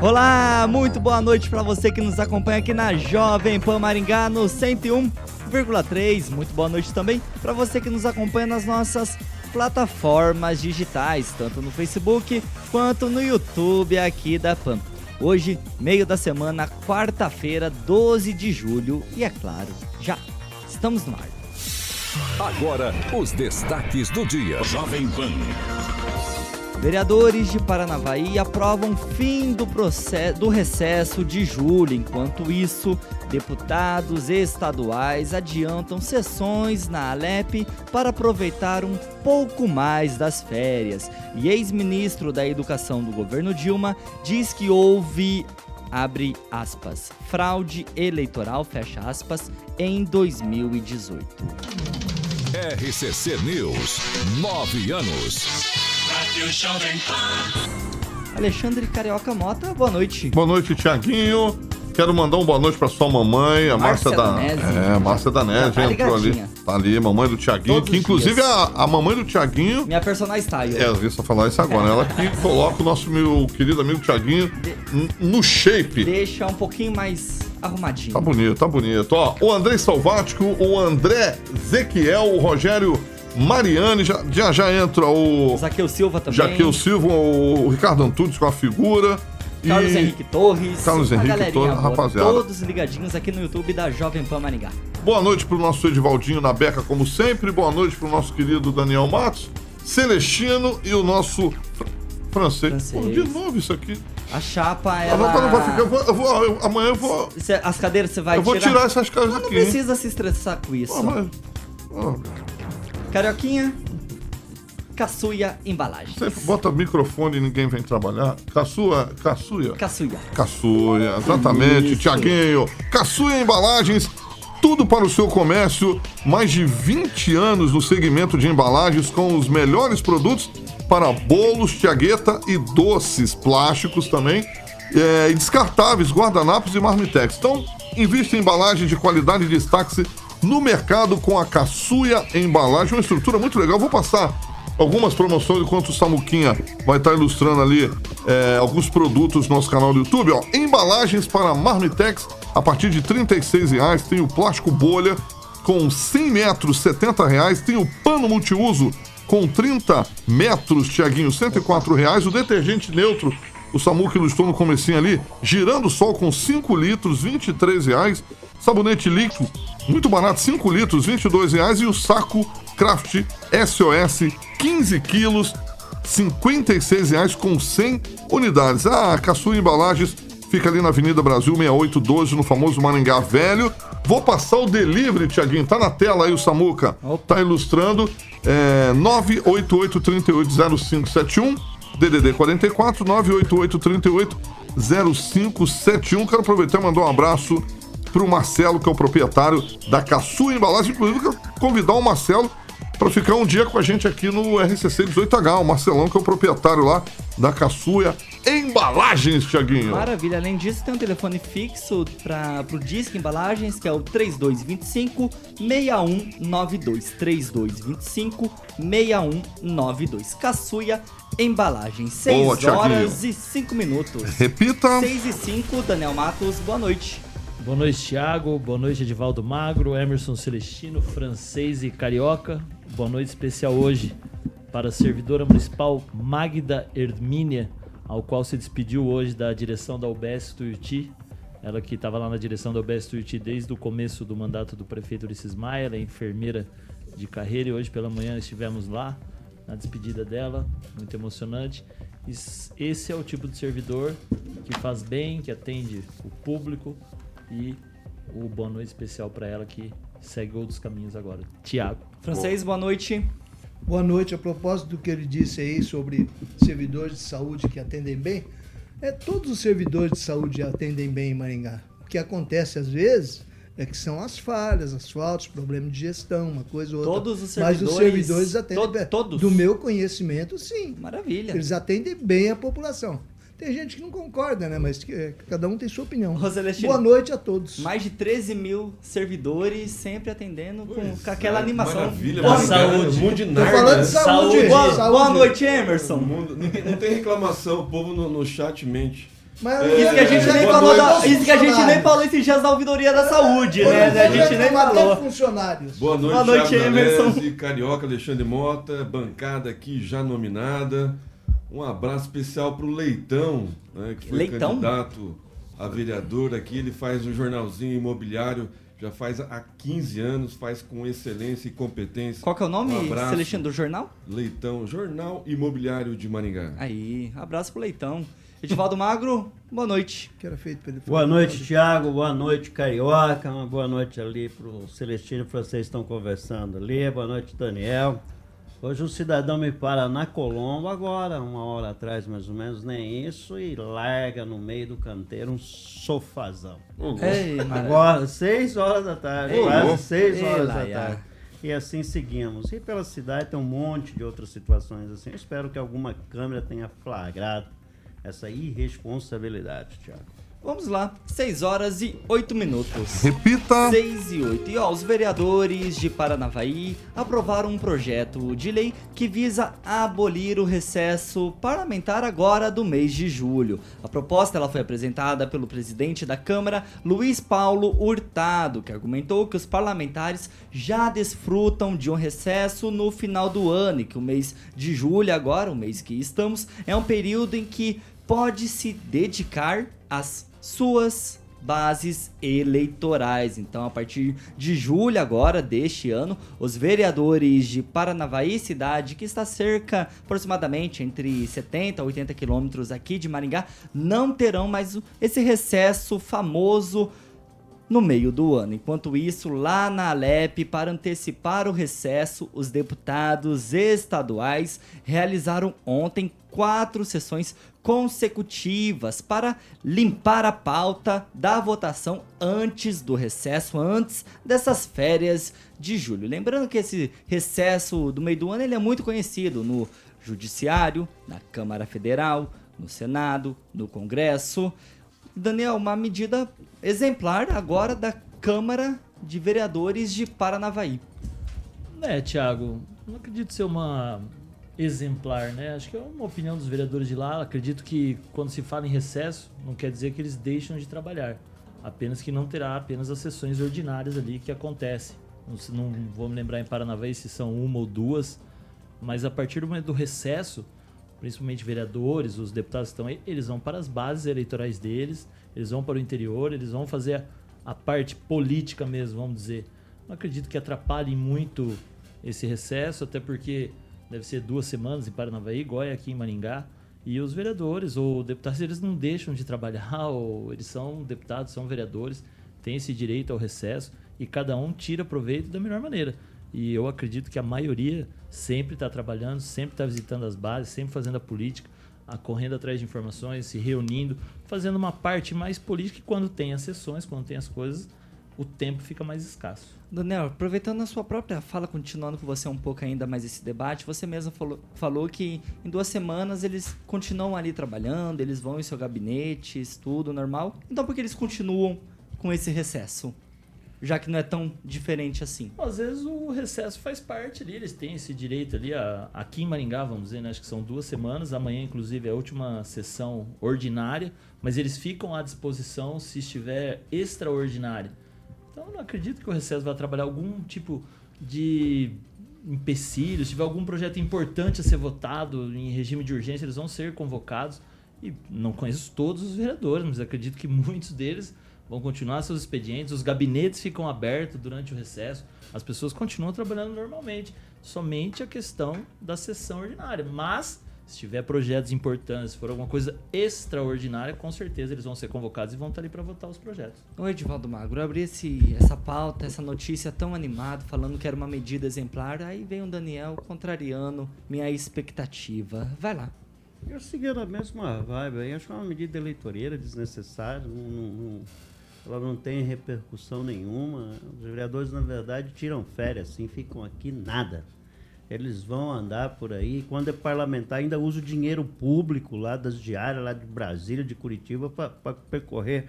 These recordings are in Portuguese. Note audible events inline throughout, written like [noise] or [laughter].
Olá, muito boa noite para você que nos acompanha aqui na Jovem Pan Maringá no 101,3. Muito boa noite também para você que nos acompanha nas nossas plataformas digitais, tanto no Facebook quanto no YouTube aqui da Pan. Hoje, meio da semana, quarta-feira, 12 de julho, e é claro, já estamos no ar. Agora, os destaques do dia. Jovem Pan. Vereadores de Paranavaí aprovam fim do, processo, do recesso de julho. Enquanto isso, deputados estaduais adiantam sessões na Alep para aproveitar um pouco mais das férias. E ex-ministro da Educação do governo Dilma diz que houve abre aspas, fraude eleitoral, fecha aspas, em 2018. RCC News, nove anos. Alexandre Carioca Mota, boa noite. Boa noite, Tiaguinho. Quero mandar um boa noite pra sua mamãe, a Márcia da. Danese. É, Márcia Danese, tá entrou ali. Tá ali, mamãe do Tiaguinho, que inclusive a, a mamãe do Tiaguinho. Minha personagem está aí. É, eu vi só falar isso agora. Ela que coloca o nosso meu querido amigo Tiaguinho n- no shape. Deixa um pouquinho mais arrumadinho. Tá bonito, tá bonito. Ó, o André Salvático, o André Zequiel, o Rogério Mariani, já já, já entra o Zaqueu Silva também. Jaqueu Silva, o, Ricardo Antunes com a figura. Carlos e- Henrique Torres. Carlos Henrique Torres, rapaziada. Todos ligadinhos aqui no YouTube da Jovem Pan Maringá. Boa noite pro nosso Edivaldinho na beca, como sempre. Boa noite pro nosso querido Daniel Matos, Celestino e o nosso fr- francês. Francês. Pô, de novo isso aqui. A chapa, A ela... roupa não vai ficar. Eu vou, eu vou- eu- amanhã eu vou. Cê- As cadeiras você vai eu vou tirar? tirar essas caras Mas não aqui. hein? precisa se estressar com isso. Pô, mas- Ó, Carioquinha, Caçuia Embalagens. Sempre bota microfone e ninguém vem trabalhar. Caçua, caçuia. Caçuia. Caçuia, exatamente, Isso. Tiaguinho. Caçuia Embalagens, tudo para o seu comércio. Mais de 20 anos no segmento de embalagens com os melhores produtos para bolos, tiagueta e doces plásticos também. é, e descartáveis, guardanapos e marmitex. Então, invista em embalagem de qualidade e destaque no mercado com a Caçuia Embalagem. Uma estrutura muito legal. Vou passar algumas promoções enquanto o Samuquinha vai estar ilustrando ali é, alguns produtos no nosso canal do YouTube. Ó, embalagens para Marmitex a partir de 36 reais. Tem o plástico bolha com 100 metros, 70 reais. Tem o pano multiuso com 30 metros, Tiaguinho, 104 reais. O detergente neutro, o Samuca ilustrou no comecinho ali, girando sol com 5 litros, 23 reais. Sabonete líquido, muito barato, 5 litros, 22 reais. E o saco Craft SOS, 15 quilos, 56 reais com 100 unidades. Ah, A Caçua Embalagens fica ali na Avenida Brasil 6812, no famoso Maringá Velho. Vou passar o delivery, Tiaguinho. Tá na tela aí o Samuca. Tá ilustrando. É, 988380571, DDD 44, 988380571. Quero aproveitar e mandar um abraço pro Marcelo, que é o proprietário da Caçua Embalagem. Inclusive, quero convidar o Marcelo para ficar um dia com a gente aqui no RCC 18H. O Marcelão, que é o proprietário lá da Caçuia Embalagens, Tiaguinho. Maravilha. Além disso, tem um telefone fixo para o Disque Embalagens, que é o 3225 6192. 3225 6192. Caçuia Embalagens. 6 Boa, Thiaguinho. horas e 5 minutos. Repita. 6 e 5, Daniel Matos, boa noite. Boa noite, Thiago. Boa noite, Edivaldo Magro, Emerson Celestino, francês e carioca. Boa noite especial hoje para a servidora municipal Magda Hermínia, ao qual se despediu hoje da direção da UBS Tuiuti. Ela que estava lá na direção da UBS Tuiuti desde o começo do mandato do prefeito Ulisses Maia, ela é enfermeira de carreira e hoje pela manhã estivemos lá na despedida dela, muito emocionante. Es- Esse é o tipo de servidor que faz bem, que atende o público e o boa noite especial para ela que segue outros caminhos agora. Tiago. Francês, boa noite. Boa noite. A propósito do que ele disse aí sobre servidores de saúde que atendem bem, É, todos os servidores de saúde atendem bem em Maringá. O que acontece às vezes é que são as falhas, as faltas, problema de gestão, uma coisa ou outra. Todos os servidores. Mas os servidores atendem to bem. todos. Do meu conhecimento, sim. Maravilha. Eles atendem bem a população. Tem gente que não concorda, né? Mas que, é, cada um tem sua opinião. Boa noite a todos. Mais de 13 mil servidores sempre atendendo com, Pois com aquela é, animação. Maravilha, Boa, Maringá, saúde. Um mundo de Tô nerd, falando né? de saúde. Saúde. boa, saúde. boa noite, Emerson. mundo- não tem reclamação, o povo no, no chat mente. Mas É, Isso que a gente É, nem falou, da, isso que a gente nem falou esses dias da ouvidoria da saúde, né? A gente nem falou. funcionários. Boa noite, Boa noite, Emerson. Carioca, Alexandre Mota, bancada aqui já nominada. Um abraço especial pro Leitão, né, que foi Leitão? candidato a vereador aqui. Ele faz um jornalzinho imobiliário, já faz há 15 anos, faz com excelência e competência. Qual que é o nome, Um. Celestino, do jornal? Leitão, Jornal Imobiliário de Maringá. Aí, abraço pro Leitão. Edivaldo Magro, boa noite. Que era feito pelo Boa noite, Thiago. Boa noite, Carioca. Uma boa noite ali pro Celestino e vocês estão conversando ali. Boa noite, Daniel. Hoje um cidadão me para na Colombo agora, uma hora atrás mais ou menos, nem isso, e larga no meio do canteiro um sofazão. Ei, Agora, seis horas da tarde, Ei, quase ô. seis Ei, horas da Laia. tarde. E assim seguimos. E pela cidade tem um monte de outras situações assim. Eu espero que alguma câmera tenha flagrado essa irresponsabilidade, Thiago. Vamos lá, 6 horas e 8 minutos. Repita. 6 e 8. E ó, os vereadores de Paranavaí aprovaram um projeto de lei que visa abolir o recesso parlamentar agora do mês de julho. A proposta ela foi apresentada pelo presidente da Câmara, Luiz Paulo Hurtado, que argumentou que os parlamentares já desfrutam de um recesso no final do ano e que o mês de julho, agora, o mês que estamos, é um período em que pode se dedicar às suas bases eleitorais. Então, a partir de julho agora deste ano, os vereadores de Paranavaí, cidade que está cerca aproximadamente entre 70 a 80 quilômetros aqui de Maringá, não terão mais esse recesso famoso no meio do ano. Enquanto isso, lá na Alep, para antecipar o recesso, os deputados estaduais realizaram ontem quatro sessões consecutivas para limpar a pauta da votação antes do recesso, antes dessas férias de julho. Lembrando que esse recesso do meio do ano ele é muito conhecido no Judiciário, na Câmara Federal, no Senado, no Congresso. Daniel, uma medida exemplar agora da Câmara de Vereadores de Paranavaí. É, Thiago, não acredito ser uma exemplar, né? Acho que é uma opinião dos vereadores de lá. Acredito que quando se fala em recesso, não quer dizer que eles deixam de trabalhar. Apenas que não terá apenas as sessões ordinárias ali que acontecem. Não, não vou me lembrar em Paranavaí se são uma ou duas, mas a partir do momento do recesso, principalmente vereadores, os deputados estão aí, eles vão para as bases eleitorais deles, eles vão para o interior, eles vão fazer a, a parte política mesmo, vamos dizer. Não acredito que atrapalhe muito esse recesso, até porque deve ser duas semanas em Paranavaí, igual é aqui em Maringá. E os vereadores ou deputados, eles não deixam de trabalhar, [laughs] ou eles são deputados, são vereadores, têm esse direito ao recesso e cada um tira proveito da melhor maneira. E eu acredito que a maioria sempre está trabalhando, sempre está visitando as bases, sempre fazendo a política, a- correndo atrás de informações, se reunindo, fazendo uma parte mais política e quando tem as sessões, quando tem as coisas, o tempo fica mais escasso. Daniel, aproveitando a sua própria fala, continuando com você um pouco ainda mais esse debate, você mesmo falou, falou que em duas semanas eles continuam ali trabalhando, eles vão em seu gabinete, tudo normal. Então por que eles continuam com esse recesso? Já que não é tão diferente assim. Às vezes o recesso faz parte ali, eles têm esse direito ali, a- aqui em Maringá, vamos dizer, né? acho que são duas semanas, amanhã inclusive é a última sessão ordinária, mas eles ficam à disposição se estiver extraordinária. Então eu não acredito que o recesso vai trabalhar algum tipo de empecilho, se tiver algum projeto importante a ser votado em regime de urgência, eles vão ser convocados. E não conheço todos os vereadores, mas acredito que [laughs] muitos deles vão continuar seus expedientes, os gabinetes ficam abertos durante o recesso, as pessoas continuam trabalhando normalmente, somente a questão da sessão ordinária. Mas, se tiver projetos importantes, se for alguma coisa extraordinária, com certeza eles vão ser convocados e vão estar ali para votar os projetos. Oi, Edivaldo Magro, eu abri esse, essa pauta, essa notícia tão animado, falando que era uma medida exemplar, aí vem o Daniel contrariando minha expectativa. Vai lá. Eu seguindo a mesma vibe aí, acho que é uma medida eleitoreira desnecessária, não, não, não, ela não tem repercussão nenhuma. Os vereadores, na verdade, tiram férias, assim, ficam aqui nada. Eles vão andar por aí, quando é parlamentar, ainda usa o dinheiro público lá das diárias, lá de Brasília, de Curitiba, para percorrer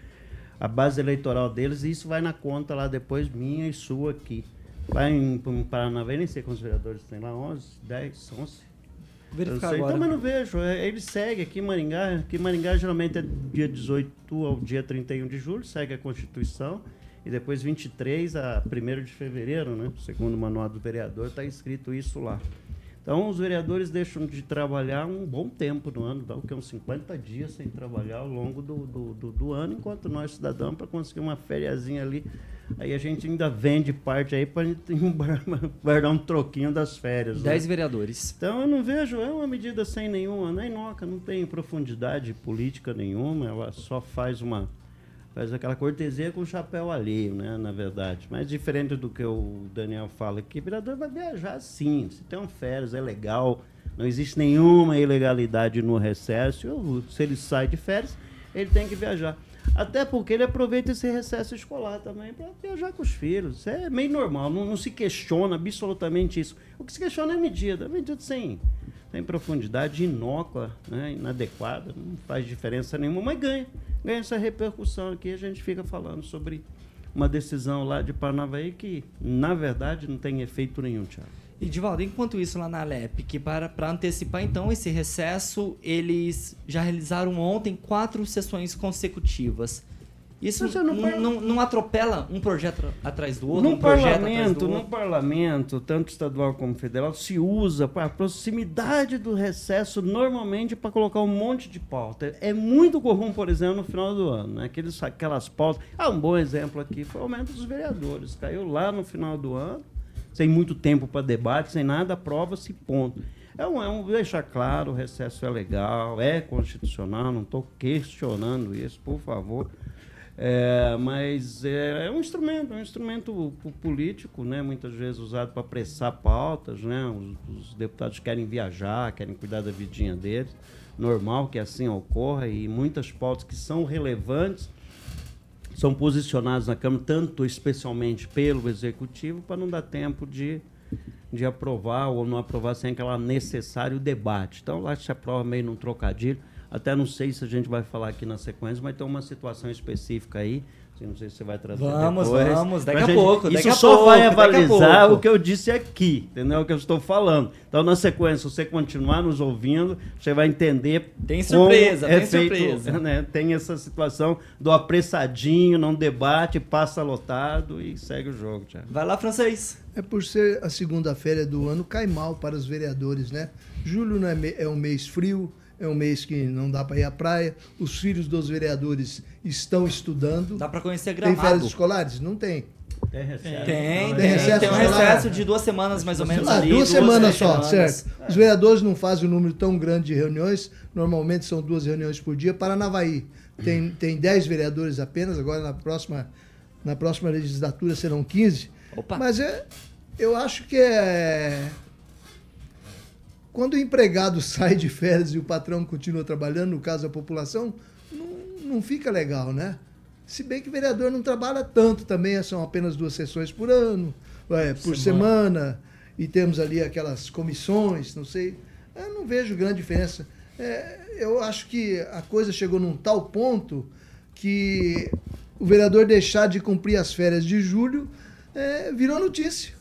a base eleitoral deles, e isso vai na conta lá depois minha e sua aqui. Lá em, em Paranavaí, nem sei quantos vereadores tem lá, 11, 10, 11. Verificar agora. Então, mas não vejo. É, Ele segue aqui em Maringá. Aqui em Maringá geralmente é dia 18 ao dia 31 de julho, segue a Constituição. E depois 23 a 1 de fevereiro, né? Segundo o manual do vereador, está escrito isso lá. Então os vereadores deixam de trabalhar um bom tempo no ano, dá o que? Uns 50 dias sem trabalhar ao longo do, do, do- do ano, enquanto nós, cidadãos, para conseguir uma fériazinha ali, aí a gente ainda vende parte aí para [laughs] guardar um troquinho das férias. né? 10 vereadores. Então eu não vejo, é uma medida sem nenhuma, nem noca, não tem profundidade política nenhuma, ela só faz uma faz aquela cortesia com o chapéu alheio, né, na verdade. Mas diferente do que o Daniel fala aqui, vereador vai viajar sim, se tem um férias, é legal, não existe nenhuma ilegalidade no recesso, se ele sai de férias, ele tem que viajar. Até porque ele aproveita esse recesso escolar também para viajar com os filhos. Isso é meio normal, não, não se questiona absolutamente isso. O que se questiona é a medida. A medida sem, sem profundidade, inócua, né, inadequada, não faz diferença nenhuma, mas ganha. Ganha essa repercussão aqui. A gente fica falando sobre uma decisão lá de Parnavaí que, na verdade, não tem efeito nenhum, Thiago. E Divaldo, enquanto isso lá na Alep, que para, para antecipar então esse recesso, eles já realizaram ontem quatro sessões consecutivas. Isso não não, não, atropela um projeto atrás do outro, No um parlamento, no parlamento, tanto estadual como federal, se usa para a proximidade do recesso normalmente para colocar um monte de pauta. É muito comum, por exemplo, no final do ano, né? Aqueles, aquelas pautas. Ah, um bom exemplo aqui foi o aumento dos vereadores. Caiu lá no final do ano, sem muito tempo para debate, sem nada, aprova-se ponto. É um, é um deixar claro, o recesso é legal, é constitucional, não estou questionando isso, por favor. É, mas é, é um instrumento, é um instrumento po- político, né? muitas vezes usado para pressar pautas. Né? Os, os deputados querem viajar, querem cuidar da vidinha deles. Normal que assim ocorra e muitas pautas que são relevantes são posicionadas na Câmara, tanto especialmente pelo Executivo, para não dar tempo de, de aprovar ou não aprovar sem aquele necessário debate. Então, lá se aprova meio num trocadilho. Até não sei se a gente vai falar aqui na sequência, mas tem uma situação específica aí. Não sei se você vai trazer Vamos, depois. vamos, daqui a gente- pouco, Isso daqui a só pouco, vai avalizar o que eu disse aqui, entendeu? O que eu estou falando. Então, na sequência, se você continuar nos ouvindo, você vai entender. Tem como surpresa, é tem feito, surpresa. né? Tem essa situação do apressadinho, não debate, passa lotado e segue o jogo, Thiago. Vai lá, francês. É por ser a segunda-feira do ano, cai mal para os vereadores, né? Julho não é, é um mês frio, é um mês que não dá para ir à praia. Os filhos dos vereadores estão estudando. Dá para conhecer Tem férias gramado. escolares? Não tem. Tem recesso. Tem, Tem tem, recesso tem um recesso de duas semanas mais ou menos Ah, ali. duas semanas só, semanas. certo. Os vereadores não fazem um número tão grande de reuniões, normalmente são duas reuniões por dia. Paranavaí tem, tem 10 vereadores apenas, agora na próxima, na próxima legislatura serão 15. Opa. Mas é, eu acho que é. Quando o empregado [laughs] sai de férias e o patrão continua trabalhando, no caso da população, não, não fica legal, né? Se bem que o vereador não trabalha tanto também, são apenas duas sessões por ano, é, por semana. e temos ali aquelas comissões, não sei. Eu não vejo grande diferença. É, eu acho que a coisa chegou num tal ponto que o vereador deixar de cumprir as férias de julho é, virou notícia.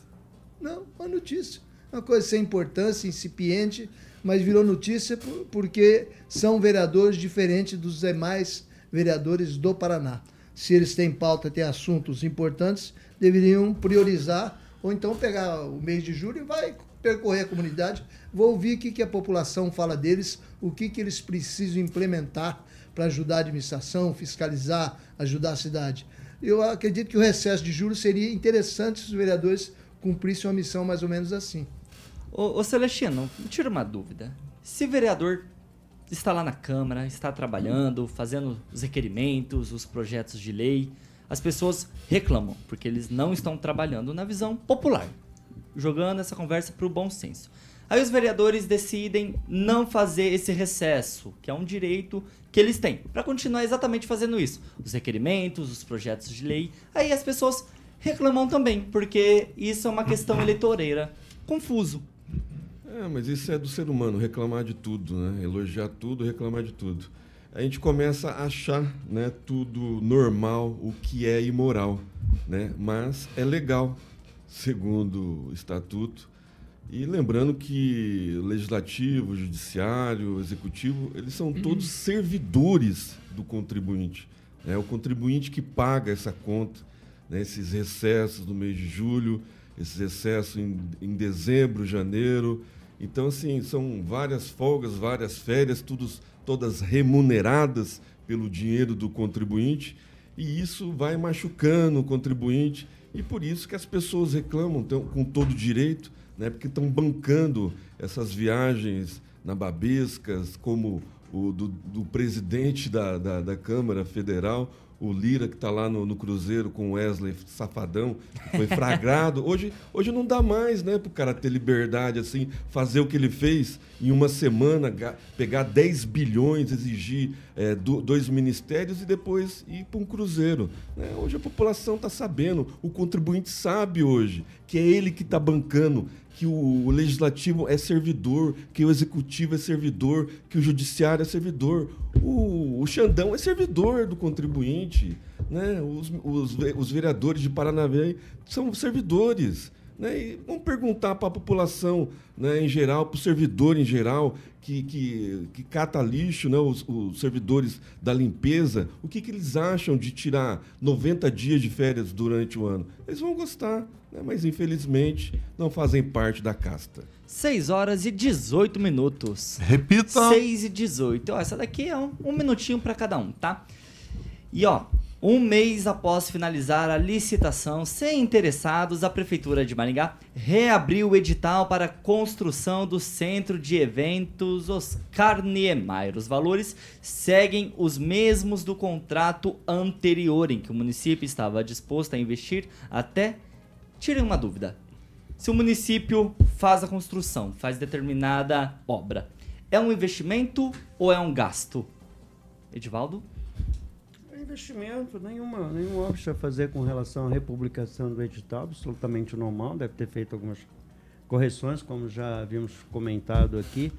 Não, uma notícia. Uma coisa sem importância, incipiente, mas virou notícia por- porque são vereadores diferentes dos demais vereadores do Paraná. Se eles têm pauta, têm assuntos importantes, deveriam priorizar, ou então pegar o mês de julho e vai percorrer a comunidade, vou ouvir o que, que a população fala deles, o que, que eles precisam implementar para ajudar a administração, fiscalizar, ajudar a cidade. Eu acredito que o recesso de julho seria interessante se os vereadores cumprissem uma missão mais ou menos assim. Ô, ô Celestino, tira uma dúvida. Se vereador está lá na Câmara, está trabalhando, fazendo os requerimentos, os projetos de lei, as pessoas reclamam, porque eles não estão trabalhando na visão popular, jogando essa conversa para o bom senso. Aí os vereadores decidem não fazer esse recesso, que é um direito que eles têm, para continuar exatamente fazendo isso. Os requerimentos, os projetos de lei. Aí as pessoas reclamam também, porque isso é uma questão eleitoreira. Confuso. É, mas isso é do ser humano, reclamar de tudo, né? Elogiar tudo, reclamar de tudo. A gente começa a achar, né, tudo normal, o que é imoral, né? Mas é legal, segundo o estatuto. E lembrando que o legislativo, o judiciário, o executivo, eles são todos servidores do contribuinte. É o contribuinte que paga essa conta, né, esses recessos no mês de julho, esses excessos em, em dezembro, janeiro. Então, assim, são várias folgas, várias férias, todas remuneradas pelo dinheiro do contribuinte, e isso vai machucando o contribuinte, e por isso que as pessoas reclamam com todo direito, né, porque estão bancando essas viagens nababescas, como o do, do presidente da, da, da Câmara Federal, o Lira, que está lá no, no, Cruzeiro com o Wesley Safadão, foi flagrado. Hoje, hoje não dá mais né, o cara ter liberdade, assim, fazer o que ele fez em uma semana, pegar 10 bilhões, exigir é, do, dois ministérios e depois ir para um Cruzeiro. Né? Hoje a população está sabendo, o contribuinte sabe hoje que é ele que está bancando, que o legislativo é servidor, que o executivo é servidor, que o judiciário é servidor. O, o Xandão é servidor do contribuinte. Né? Os, os, os vereadores de Paranavaí são servidores. Né? E vamos perguntar para a população né, em geral, para o servidor em geral, que, que, que cata lixo, né, os, os servidores da limpeza, o que, que eles acham de tirar 90 dias de férias durante o ano? Eles vão gostar, né, mas infelizmente não fazem parte da casta. 6 horas e 18 minutos. Repita! 6 e 18. Ó, essa daqui é um, um minutinho para cada um, tá? E ó, um mês após finalizar a licitação, sem interessados, a Prefeitura de Maringá reabriu o edital para a construção do Centro de Eventos Oscar Niemeyer. Os valores seguem os mesmos do contrato anterior, em que o município estava disposto a investir até. Tirem uma dúvida. Se o município faz a construção, faz determinada obra, é um investimento ou é um gasto? Edivaldo? Investimento, nenhuma, nenhum óbvio a fazer com relação à republicação do edital, absolutamente normal, deve ter feito algumas correções, como já havíamos comentado aqui.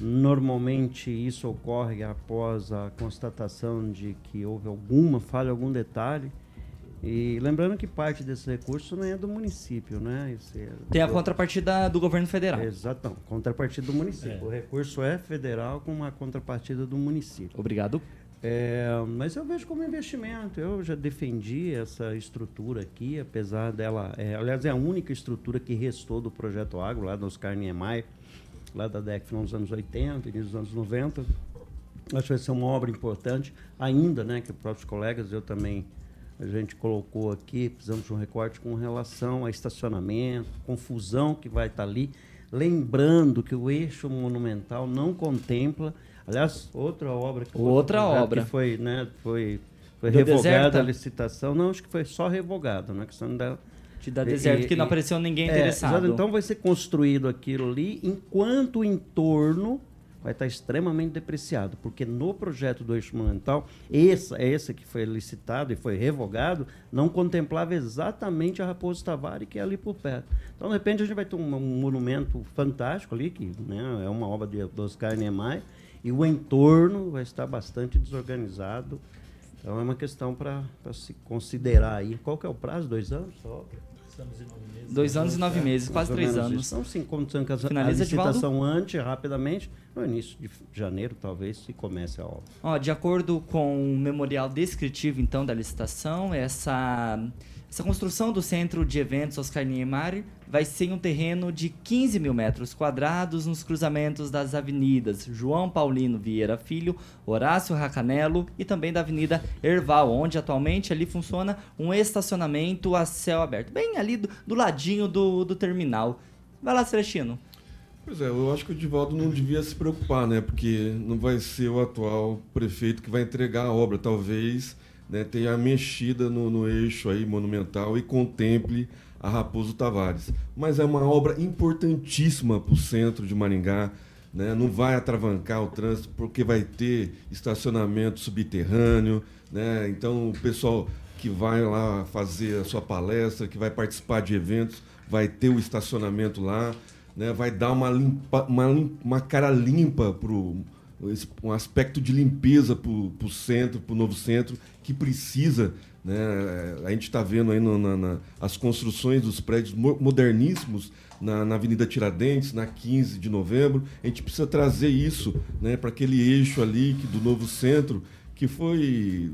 Normalmente isso ocorre após a constatação de que houve alguma falha, algum detalhe. E lembrando que parte desse recurso não é do município, né? É Tem a do... contrapartida do governo federal. Exato, contrapartida do município. É. O recurso é federal com uma contrapartida do município. Obrigado. É, mas eu vejo como investimento. Eu já defendi essa estrutura aqui, apesar dela. É, aliás, é a única estrutura que restou do projeto Agro, lá do Oscar lá da DEC nos anos 80, início dos anos 90. Acho que vai ser uma obra importante, ainda, né, que os próprios colegas, eu também, a gente colocou aqui, precisamos de um recorte com relação a estacionamento, confusão que vai estar ali. Lembrando que o eixo monumental não contempla Aliás, outra obra que outra obra que foi, né, foi foi revogada a licitação. Não, acho que foi só revogada, na é questão da de dar deserto, e, que não apareceu ninguém é, interessado. Então vai ser construído aquilo ali, enquanto o entorno vai estar extremamente depreciado, porque no projeto do eixo monumental, esse, esse que foi licitado e foi revogado, não contemplava exatamente a Raposo Tavares, que é ali por perto. Então, de repente, a gente vai ter um, um monumento fantástico ali, que né, é uma obra de Oscar Niemeyer, e o entorno vai estar bastante desorganizado. Então é uma questão para se considerar aí. Qual que é o prazo? Dois anos só? Dois anos e nove meses, quase três anos. Então, sim, como Finaliza a licitação antes, rapidamente, no início de janeiro, talvez, se comece a obra. Ó, de acordo com o memorial descritivo, então, da licitação, essa essa construção do centro de eventos Oscar Niemeyer vai ser em um terreno de 15 mil metros quadrados nos cruzamentos das avenidas João Paulino Vieira Filho, Horácio Racanelo e também da Avenida Erval, onde atualmente ali funciona um estacionamento a céu aberto, bem ali do, do ladinho do, do terminal. Vai lá, Celestino. Pois é, eu acho que o Divaldo não devia se preocupar, né? Porque não vai ser o atual prefeito que vai entregar a obra. Talvez né, tenha mexida no, no eixo aí monumental e contemple a Raposo Tavares. Mas é uma obra importantíssima para o centro de Maringá. Né? Não vai atravancar o trânsito porque vai ter estacionamento subterrâneo. Né? Então, o pessoal que vai lá fazer a sua palestra, que vai participar de eventos, vai ter o estacionamento lá, né? vai dar uma, limpa, uma, uma cara limpa para um aspecto de limpeza para o centro, para o novo centro, que precisa. Né? A gente está vendo aí no, na, na, as construções dos prédios moderníssimos na, na, Avenida Tiradentes, na 15 de novembro. A gente precisa trazer isso né, para aquele eixo ali que, do novo centro, que foi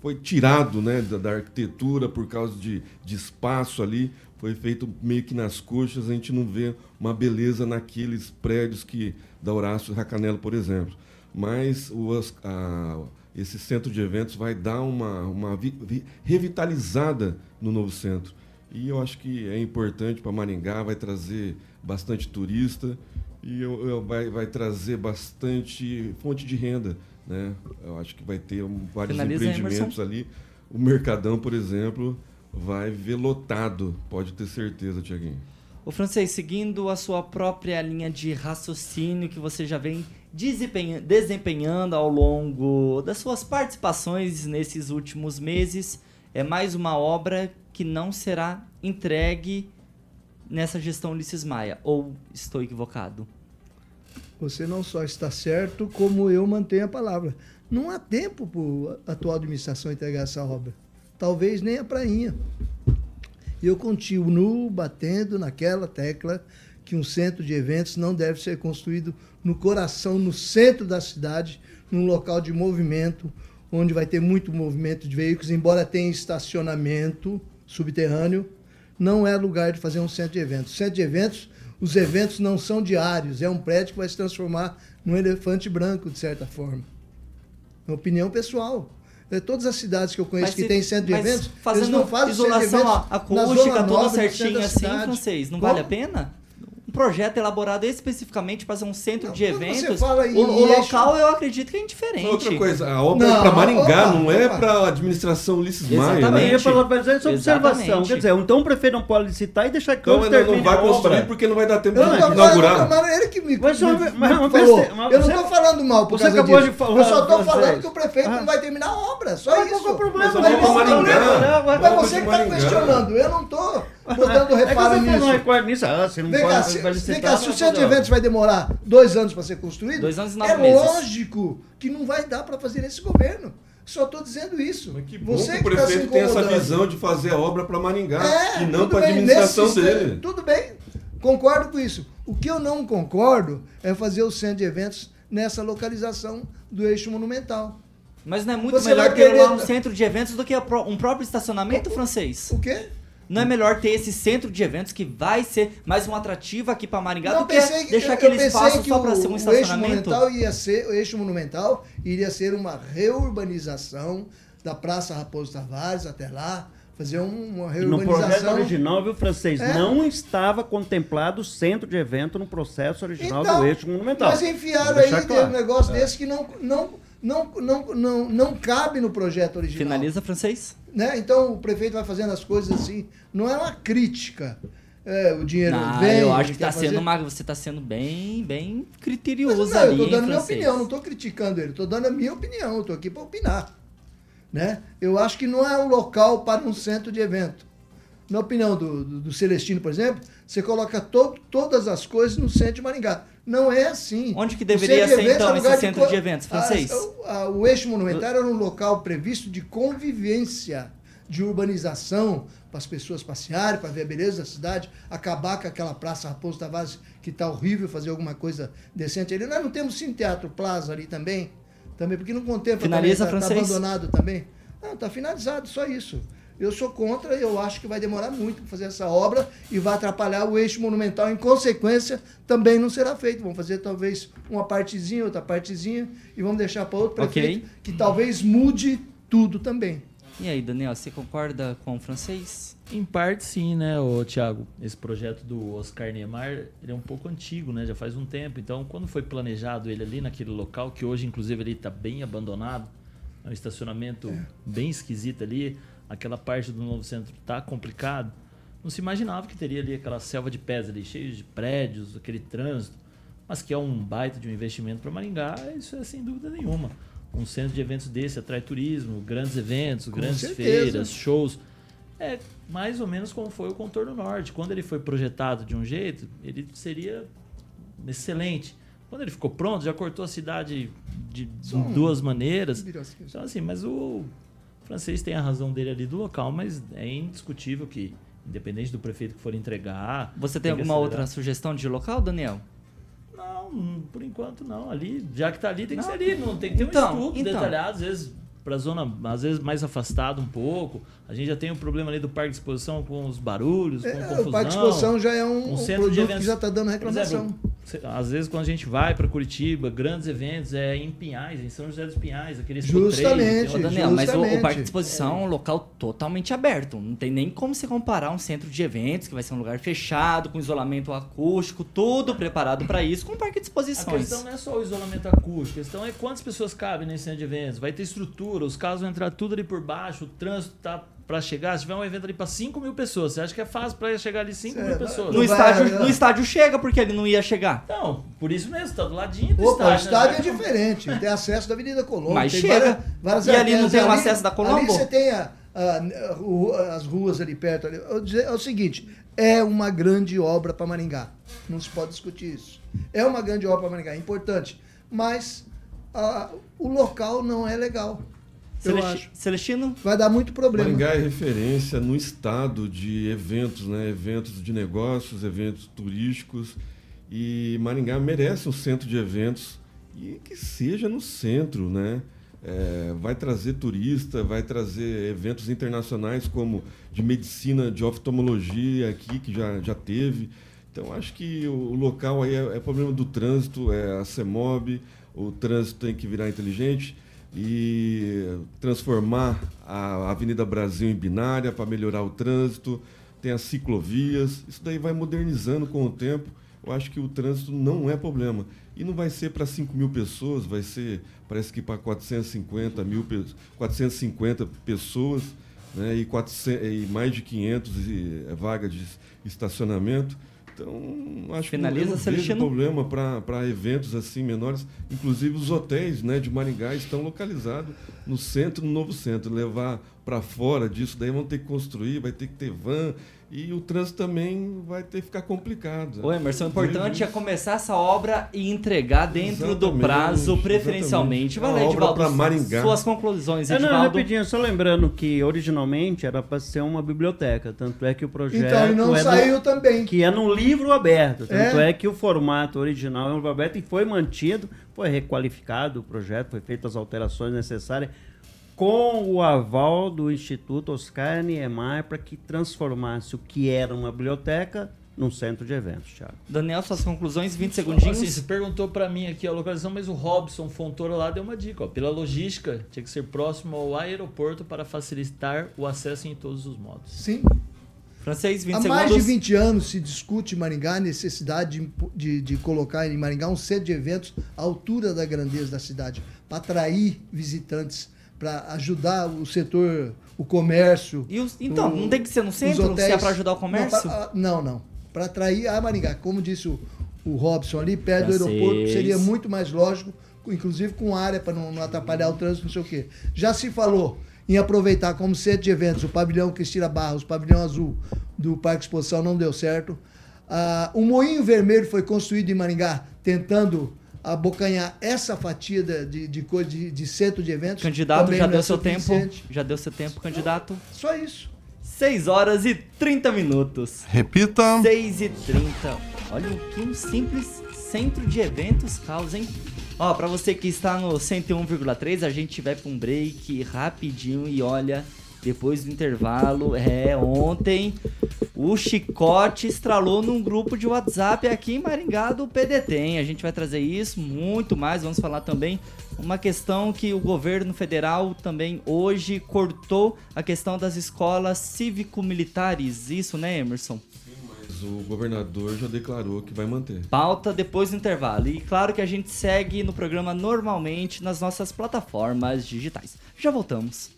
foi tirado né, da, da, arquitetura por causa de, de espaço ali, foi feito meio que nas coxas, a gente não vê uma beleza naqueles prédios que da Horácio Racanelo, por exemplo. Mas o, a, esse centro de eventos vai dar uma, uma vi, vi, revitalizada no novo centro. E eu acho que é importante para Maringá, vai trazer bastante turista e eu, eu, vai, vai trazer bastante fonte de renda né? Eu acho que vai ter vários Finaliza empreendimentos ali. O Mercadão, por exemplo, vai ver lotado, pode ter certeza, Tiaguinho. O francês, seguindo a sua própria linha de raciocínio que você já vem desempenhando ao longo das suas participações nesses últimos meses, é mais uma obra que não será entregue nessa gestão Ulisses Maia. Ou estou equivocado? Você não só está certo, como eu mantenho a palavra. Não há tempo para a atual administração entregar essa obra. Talvez nem a prainha. E eu continuo batendo naquela tecla que um centro de eventos não deve ser construído no coração, no centro da cidade, num local de movimento, onde vai ter muito movimento de veículos, embora tenha estacionamento subterrâneo, não é lugar de fazer um centro de eventos. Centro de eventos os eventos não são diários, é um prédio que vai se transformar num elefante branco, de certa forma. É opinião pessoal. É, todas as cidades que eu conheço mas que se, tem centro de eventos, eles não fazem isolação acústica, toda certinha assim, francês, não Como? vale a pena? Um projeto elaborado especificamente para ser um centro não, de eventos. o, o local eu acredito que é indiferente. Outra coisa, a obra não, é para Maringá, opa, não é para a administração Ulisses Maia. Né? Eu ia fazer essa observação. Quer dizer, então o prefeito não pode licitar e deixar que então, não, não vai construir porque não vai dar tempo de inaugurar. Não, ele que me, mas, me, me mas, falou. eu não estou falando mal por causa disso. De falar, eu só estou falando que o prefeito não vai terminar a obra, só isso. Qual é o problema? Mas você que está questionando, eu não estou botando reparo é nisso. Não nisso. Ah, você não vem pode, cá, se, vem cá, se o centro de eventos vai demorar dois anos para ser construído, dois anos e nove é meses. lógico que não vai dar para fazer nesse governo. Só estou dizendo isso. Mas que bom Você que o tá prefeito tá tem essa visão de fazer a obra para Maringá é, e não para a administração dele. Tudo bem, concordo com isso. O que eu não concordo é fazer o centro de eventos nessa localização do eixo monumental. Mas não é muito Você melhor ter lá um centro de eventos do que um próprio estacionamento o, francês? O quê? Não é melhor ter esse centro de eventos que vai ser mais um atrativo aqui para Maringá não, do que pensei, deixar aquele espaço só para ser um estacionamento? O eixo monumental ia ser, o eixo monumental iria ser uma reurbanização da Praça Raposo Tavares até lá, fazer uma reurbanização. No projeto original, viu, francês, é. não estava contemplado o centro de evento no processo original então, do eixo monumental. Mas enfiaram aí claro. um negócio é. desse que não, não, não, não, não, não cabe no projeto original. Finaliza, francês? Né? Então o prefeito vai fazendo as coisas assim. Não é uma crítica. É, o dinheiro não, vem. Eu acho que tá sendo uma, você está sendo bem, bem criterioso Mas, não, ali. Eu estou dando minha opinião, não estou criticando ele, estou dando a minha opinião, eu estou aqui para opinar. Né? Eu acho que não é um local para um centro de evento. Na opinião do, do, do Celestino, por exemplo, você coloca to, todas as coisas no centro de Maringá. Não é assim. Onde que deveria ser, então, é esse centro de, de eventos francês? A, a, o eixo monumental era um local previsto de convivência, de urbanização, para as pessoas passearem, para ver a beleza da cidade, acabar com aquela Praça Raposo Tavares que está horrível, fazer alguma coisa decente ali. Nós não temos Sim Teatro Plaza ali também, também porque não contempla Finaliza, também, está tá abandonado também. Não, está finalizado, só isso. Eu sou contra, eu acho que vai demorar muito para fazer essa obra e vai atrapalhar o eixo monumental. Em consequência, também não será feito. Vamos fazer talvez uma partezinha, outra partezinha e vamos deixar para outro prefeito okay. que talvez mude tudo também. E aí, Daniel, você concorda com o francês? Em parte sim, né, o Thiago. Esse projeto do Oscar Niemeyer, ele é um pouco antigo, né? Já faz um tempo. Então, quando foi planejado ele ali naquele local, que hoje inclusive ele está bem abandonado, é um estacionamento é. bem esquisito ali aquela parte do novo centro está complicado, não se imaginava que teria ali aquela selva de pedras ali, cheio de prédios, aquele trânsito, mas que é um baita de um investimento para Maringá, isso é sem dúvida nenhuma. Um centro de eventos desse atrai turismo, grandes eventos, Com grandes certeza. feiras, shows. É mais ou menos como foi o Contorno Norte. Quando ele foi projetado de um jeito, ele seria excelente. Quando ele ficou pronto, já cortou a cidade de um- duas maneiras. Birosquinha. Então, assim, mas o francês tem a razão dele ali do local, mas é indiscutível que, independente do prefeito que for entregar. Você tem que alguma outra sugestão de local, Daniel? Não, hum, por enquanto não. Ali, já que tá ali, tem que Não. ser ali. Não, tem que ter Então, um estudo então. detalhado, às vezes pra zona, às vezes mais afastada um pouco. A gente já tem o problema ali do parque de exposição com os barulhos, com É, confusão. o Parque de Exposição já é um, Um um centro de produto que eventos- já está dando reclamação. exemplo, às vezes quando a gente vai para Curitiba, grandes eventos é em Pinhais, em São José dos Pinhais, aquele Expo trade, Justamente. Ô, Daniel, mas o, o justamente. Parque de Exposição é um local totalmente aberto. Não tem nem como você comparar um centro de eventos, que vai ser um lugar fechado, com isolamento acústico, tudo preparado para isso, com um parque de A exposições. questão não é só o isolamento acústico, a questão é quantas pessoas cabem nesse centro de eventos. Vai ter estrutura, os carros vão entrar tudo ali por baixo, o trânsito tá para chegar. Se tiver um evento ali para 5 mil pessoas, você acha que é fácil para chegar ali 5 É, mil vai- pessoas? No estádio, é. no estádio chega, porque ele não ia chegar. Não, por isso mesmo, tá do ladinho do Opa, o estádio. estádio é né? diferente, tem acesso da Avenida Colombo. Mas tem chega. várias- várias E ali não tem o acesso da Colombo? Ali você tem a- a- a as ruas ali perto. ali. Eu dizer- É o seguinte, é uma grande obra para Maringá. Não se pode discutir isso. É uma grande obra para Maringá, é importante. Mas ah, o local não é legal. Eu Celesti- acho. Celestino? Vai dar muito problema. Maringá é referência no estado de eventos, né? Eventos de negócios, eventos turísticos. E Maringá merece um centro de eventos e que seja no centro, né? É, vai trazer turista, vai trazer eventos internacionais como de medicina, de oftalmologia aqui, que já, já teve. Então, acho que o, o local aí é, é problema do trânsito, é a CEMOB, o trânsito tem que virar inteligente e transformar a Avenida Brasil em binária para melhorar o trânsito, tem as ciclovias, isso daí vai modernizando com o tempo. Eu acho que o trânsito não é problema. E não vai ser para 5 mil pessoas, vai ser, parece que para 450 mil, pe- 450 pessoas né, e, 400, e mais de 500 e- eh, vagas de estacionamento. Então, acho Finaliza, que eu não vejo problema para eventos assim menores. Inclusive, os hotéis né, de Maringá estão localizados no centro, no novo centro. Levar para fora disso, daí vão ter que construir, vai ter que ter van. E o trânsito também vai ter que ficar complicado. Ô Emerson, o importante é começar essa obra e entregar dentro do Exatamente, prazo, preferencialmente. Vai Uma lá, obra Edivaldo, pra Maringá. suas conclusões, É, não, Edivaldo. rapidinho, só lembrando que originalmente era para ser uma biblioteca, tanto é que o projeto Então, e não é saiu no, também. que é num livro aberto, tanto É. é. que o formato original é um livro aberto e foi mantido, foi requalificado o projeto, foi feitas as alterações necessárias com o aval do Instituto Oscar Niemeyer para que transformasse o que era uma biblioteca num centro de eventos, Thiago. Daniel, suas conclusões, 20 Assim, segundinhos. você perguntou pra mim aqui a localização, mas o Robson Fontoura lá deu uma dica. Ó. Pela logística, tinha que ser próximo ao aeroporto para facilitar o acesso em todos os modos. Sim. Francês, 20 Há segundos. mais de 20 anos se discute em Maringá a necessidade de, de, de colocar em Maringá um centro de eventos à altura da grandeza da cidade, para atrair visitantes, para ajudar o setor, o comércio. E os- então, o- não tem que ser no centro, se hotéis. é para ajudar o comércio? Não, pra- ah, não. não. Para atrair a Maringá. Como disse o, o Robson ali, perto do aeroporto, seria muito mais lógico, inclusive com área para não, não atrapalhar o trânsito, não sei o quê. Já se falou em aproveitar como centro de eventos o pavilhão Cristina Barros, o pavilhão azul do Parque Exposição, não deu certo. Ah, o Moinho Vermelho foi construído em Maringá, tentando abocanhar essa fatia de, de, de, coisa de, de centro de eventos. Candidato, já não é deu seu tempo. Já deu seu tempo, candidato. Só isso. 6 horas e 30 minutos. Repita. 6 e 30. Olha o que um simples centro de eventos causa, hein? Ó, pra você que está no 101,3, a gente vai pra um break rapidinho e olha, depois do intervalo, é, ontem o Chicote estralou num grupo de WhatsApp aqui em Maringá do PDT, hein? A gente vai trazer isso, muito mais, vamos falar também uma questão que o governo federal também hoje cortou a questão das escolas cívico-militares, isso, né, Emerson? Mas o governador já declarou que vai manter. Pauta depois do intervalo. E claro que a gente segue no programa normalmente nas nossas plataformas digitais. Já voltamos.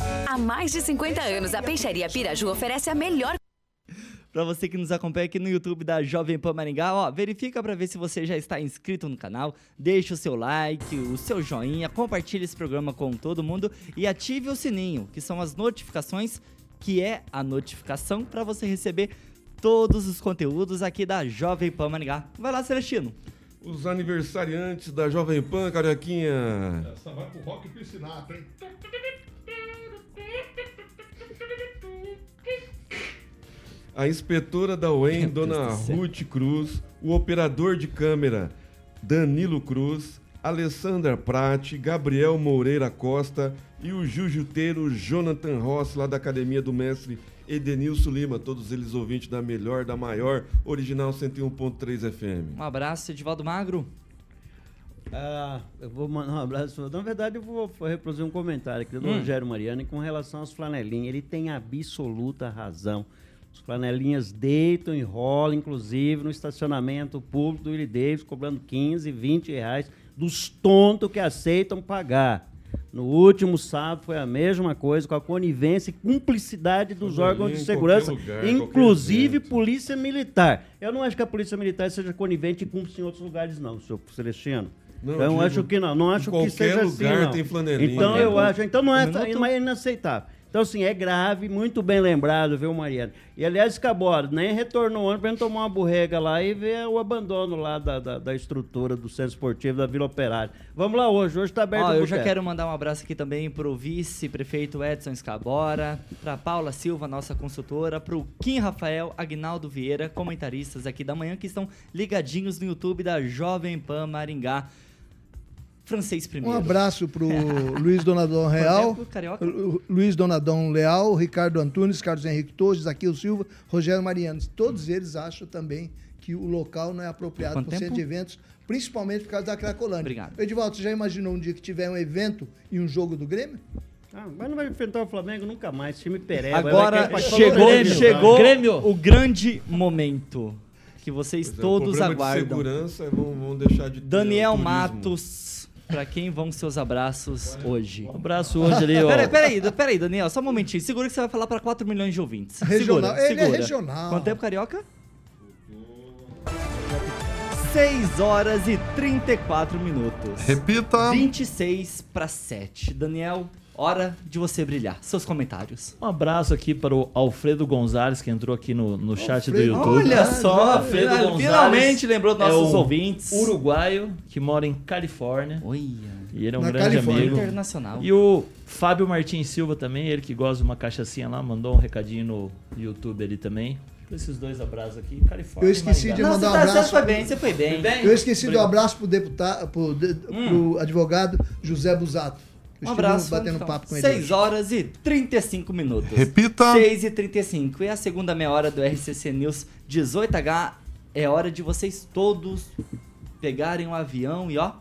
Há mais de 50 anos, a Peixaria Piraju oferece a melhor Para você que nos acompanha aqui no YouTube da Jovem Pan Maringá, ó, verifica para ver se você já está inscrito no canal, deixa o seu like, o seu joinha, compartilhe esse programa com todo mundo e ative o sininho, que são as notificações, que é a notificação para você receber todos os conteúdos aqui da Jovem Pan Maringá. Vai lá, Celestino. Os aniversariantes da Jovem Pan, Carioquinha. Essa vai pro rock piscinato, hein? A inspetora da UEM, Meu Dona. Ruth Cruz, o operador de câmera, Danilo Cruz, Alessandra Prati, Gabriel Moreira Costa e o jiu-jiteiro Jonathan Rossi, lá da Academia do Mestre Edenilson Lima, todos eles ouvintes da melhor, da maior, original 101.3 FM. Um abraço, Edivaldo Magro. Ah, eu vou mandar um abraço. Na verdade, eu vou vou reproduzir um comentário aqui do Hum. Rogério Mariani com relação às flanelinhas. Ele tem absoluta razão. As flanelinhas deitam e rolam, inclusive no estacionamento público do Willie Davis, cobrando 15, 20 reais dos tontos que aceitam pagar. No último sábado foi a mesma coisa, com a conivência e cumplicidade dos Flanelinha órgãos de em segurança, lugar, inclusive. Polícia Militar. Eu não acho que a Polícia Militar seja conivente e cumpre em outros lugares, não, senhor Celestino. Não, então, eu digo, acho que não. Não em acho que seja assim, não. tem flanelinha. Então, eu acho. Então, não é, minuto. não é inaceitável. Então, assim, é grave, muito bem lembrado, viu, Mariana? E, aliás, Cabora, nem retornou ontem pra gente tomar uma borrega lá e ver o abandono lá da, da, da estrutura do centro esportivo da Vila Operária. Vamos lá hoje, hoje tá aberto Ó, eu já quero mandar um abraço aqui também pro vice-prefeito Edson Escabora, pra Paula Silva, nossa consultora, pro Kim Rafael, Agnaldo Vieira, comentaristas aqui da manhã que estão ligadinhos no YouTube da Jovem Pan Maringá. Francês Um primeiro. abraço pro [laughs] Luiz Donadon Real, Luiz Donadon Leal, Ricardo Antunes, Carlos Henrique Torres, Zaqueu Silva, Rogério Mariano. Todos eles acham também que o local não é apropriado para o centro de eventos, principalmente por causa da Cracolândia. Obrigado. Edivaldo, você já imaginou um dia que tiver um evento e um jogo do Grêmio? Ah, mas não vai enfrentar o Flamengo nunca mais, time pereba. Agora vai chegou, Grêmio. chegou Grêmio. o grande momento que vocês Pois é, o todos problema aguardam. De segurança, vão, vão deixar de Daniel. Matos, pra quem vão seus abraços hoje? Um abraço hoje ali, ó. Peraí, peraí, peraí, Daniel, só um momentinho. Segura que você vai falar pra 4 milhões de ouvintes. Regional. Segura, Ele é regional. Quanto tempo, Carioca? 6 horas e 34 minutos. Repita. 26 para 7. Daniel, hora de você brilhar. Seus comentários. Um abraço aqui para o Alfredo Gonzalez, que entrou aqui no, no chat do Alfredo. YouTube. Olha só, Alfredo final- Gonzalez finalmente lembrou dos é nossos um ouvintes. Uruguaio, que mora em Califórnia. Olha, E ele é um Na grande Califórnia. amigo. internacional. E o Fábio Martins Silva também, ele que gosta de uma cachaçinha lá, mandou um recadinho no YouTube ali também. Esses dois abraços aqui, Califórnia. Eu esqueci de mandar um você, tá- abraço você foi bem, você foi bem. Bem? Eu esqueci do Obrigado. abraço pro deputado, pro, de- pro advogado José Busato. Um abraço. batendo então. papo com ele. 6 hoje. horas e 35 minutos. Repita. 6 e 35. E a segunda meia hora do RCC News 18H é hora de vocês todos pegarem um avião e ó,